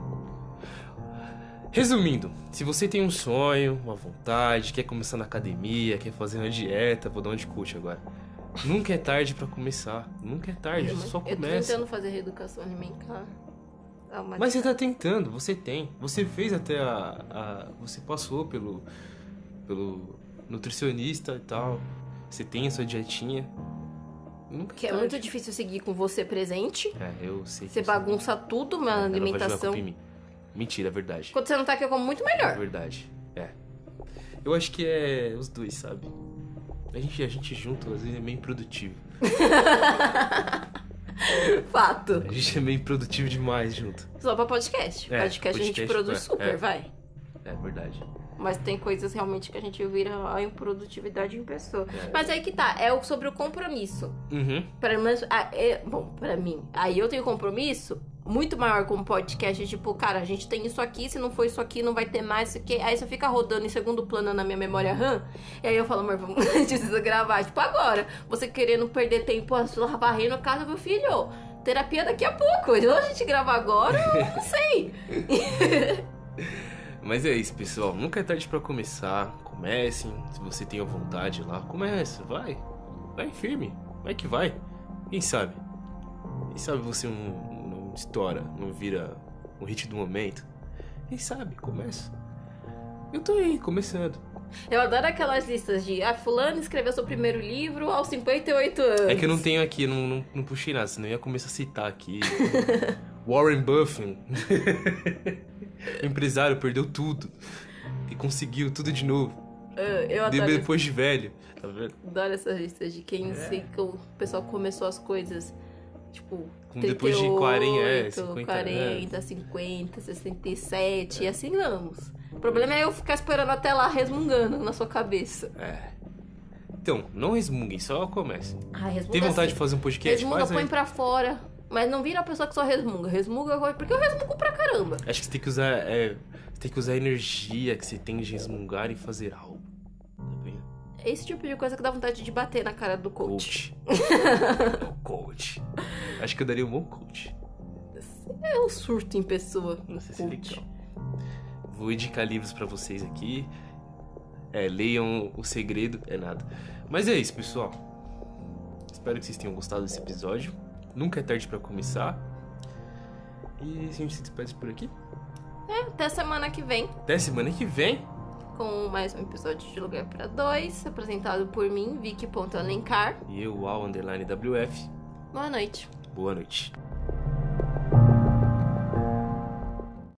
B: Resumindo, se você tem um sonho, uma vontade, quer começar na academia, quer fazer uma dieta, vou dar um de coach agora. Nunca é tarde pra começar. Nunca é tarde, só
A: eu tô
B: começa.
A: tentando fazer reeducação alimentar.
B: Mas você tá tentando, você tem. Você fez até a. a- você passou pelo. pelo nutricionista e tal. Você tem a sua dietinha. Nunca
A: Que é
B: tarde.
A: muito difícil seguir com você presente.
B: É, eu sei
A: Você bagunça tudo
B: Ela vai jogar
A: alimentação.
B: em mim. Mentira, é verdade.
A: Quando você não tá aqui, eu como muito
B: É
A: melhor.
B: verdade. É. Eu acho que é os dois, sabe? A gente, a gente junto, às vezes, é meio improdutivo.
A: Fato.
B: A gente é meio improdutivo demais junto.
A: Só pra podcast.
B: É,
A: podcast, a gente
B: podcast,
A: produz
B: é,
A: super,
B: é.
A: vai.
B: É verdade.
A: Mas tem coisas realmente que a gente vira a improdutividade em pessoa.
B: É.
A: Mas aí que tá, é sobre o compromisso.
B: Uhum.
A: Pra ah, é- bom, pra mim, aí eu tenho compromisso muito maior com o podcast. Tipo, cara, a gente tem isso aqui, se não for isso aqui, não vai ter mais isso aqui. Aí você fica rodando em segundo plano na minha memória RAM. E aí eu falo, amor, vamos, precisa gravar. Tipo, agora, você querendo perder tempo varrendo a casa, meu filho. Terapia daqui a pouco. Ou a gente grava agora, eu não sei.
B: Mas é isso, pessoal. Nunca é tarde pra começar. Comecem. Se você tem a vontade lá, começa. Vai. Vai firme. Vai que vai. Quem sabe? Quem sabe você não, não estoura, não vira um hit do momento. Quem sabe? Começa. Eu tô aí, começando.
A: Eu adoro aquelas listas de, ah, fulano escreveu seu primeiro livro aos 58 anos.
B: É que eu não tenho aqui, não, não, não puxei nada, senão eu ia começar a citar aqui. Warren Buffett. empresário perdeu tudo. E conseguiu tudo de novo.
A: Ah, Eu adoro,
B: Depois de velho. Tá vendo?
A: adoro essas listas de quem
B: É.
A: sei que o pessoal começou as coisas, tipo,
B: Com depois de 40, é, 50
A: 40, 50, 67, e assim vamos. O problema é eu ficar esperando até lá resmungando na sua cabeça.
B: É. Então, não resmunguem, só comecem.
A: Ah,
B: Tem vontade
A: assim.
B: de fazer um podcast?
A: Resmunga,
B: Faz
A: põe
B: aí.
A: pra fora. Mas não vira a pessoa que só resmunga. Resmunga porque eu resmungo pra caramba.
B: Acho que você tem que usar. É, tem que usar a energia que você tem de resmungar e fazer algo.
A: É esse tipo de coisa que dá vontade de bater na cara do coach.
B: Coach. o coach. Acho que eu daria um bom coach.
A: É um surto em pessoa.
B: Nossa, esse é
A: coach.
B: legal. Vou indicar livros pra vocês aqui. É, leiam O Segredo, é nada. Mas é isso, pessoal. Espero que vocês tenham gostado desse episódio. Nunca é tarde pra começar. E a gente se despede por aqui.
A: É, até semana que vem.
B: Até semana que vem.
A: Com mais um episódio de Lugar pra Dois. Apresentado por mim, Vicky.Alencar.
B: E eu, Al Underline WF.
A: Boa noite.
B: Boa noite.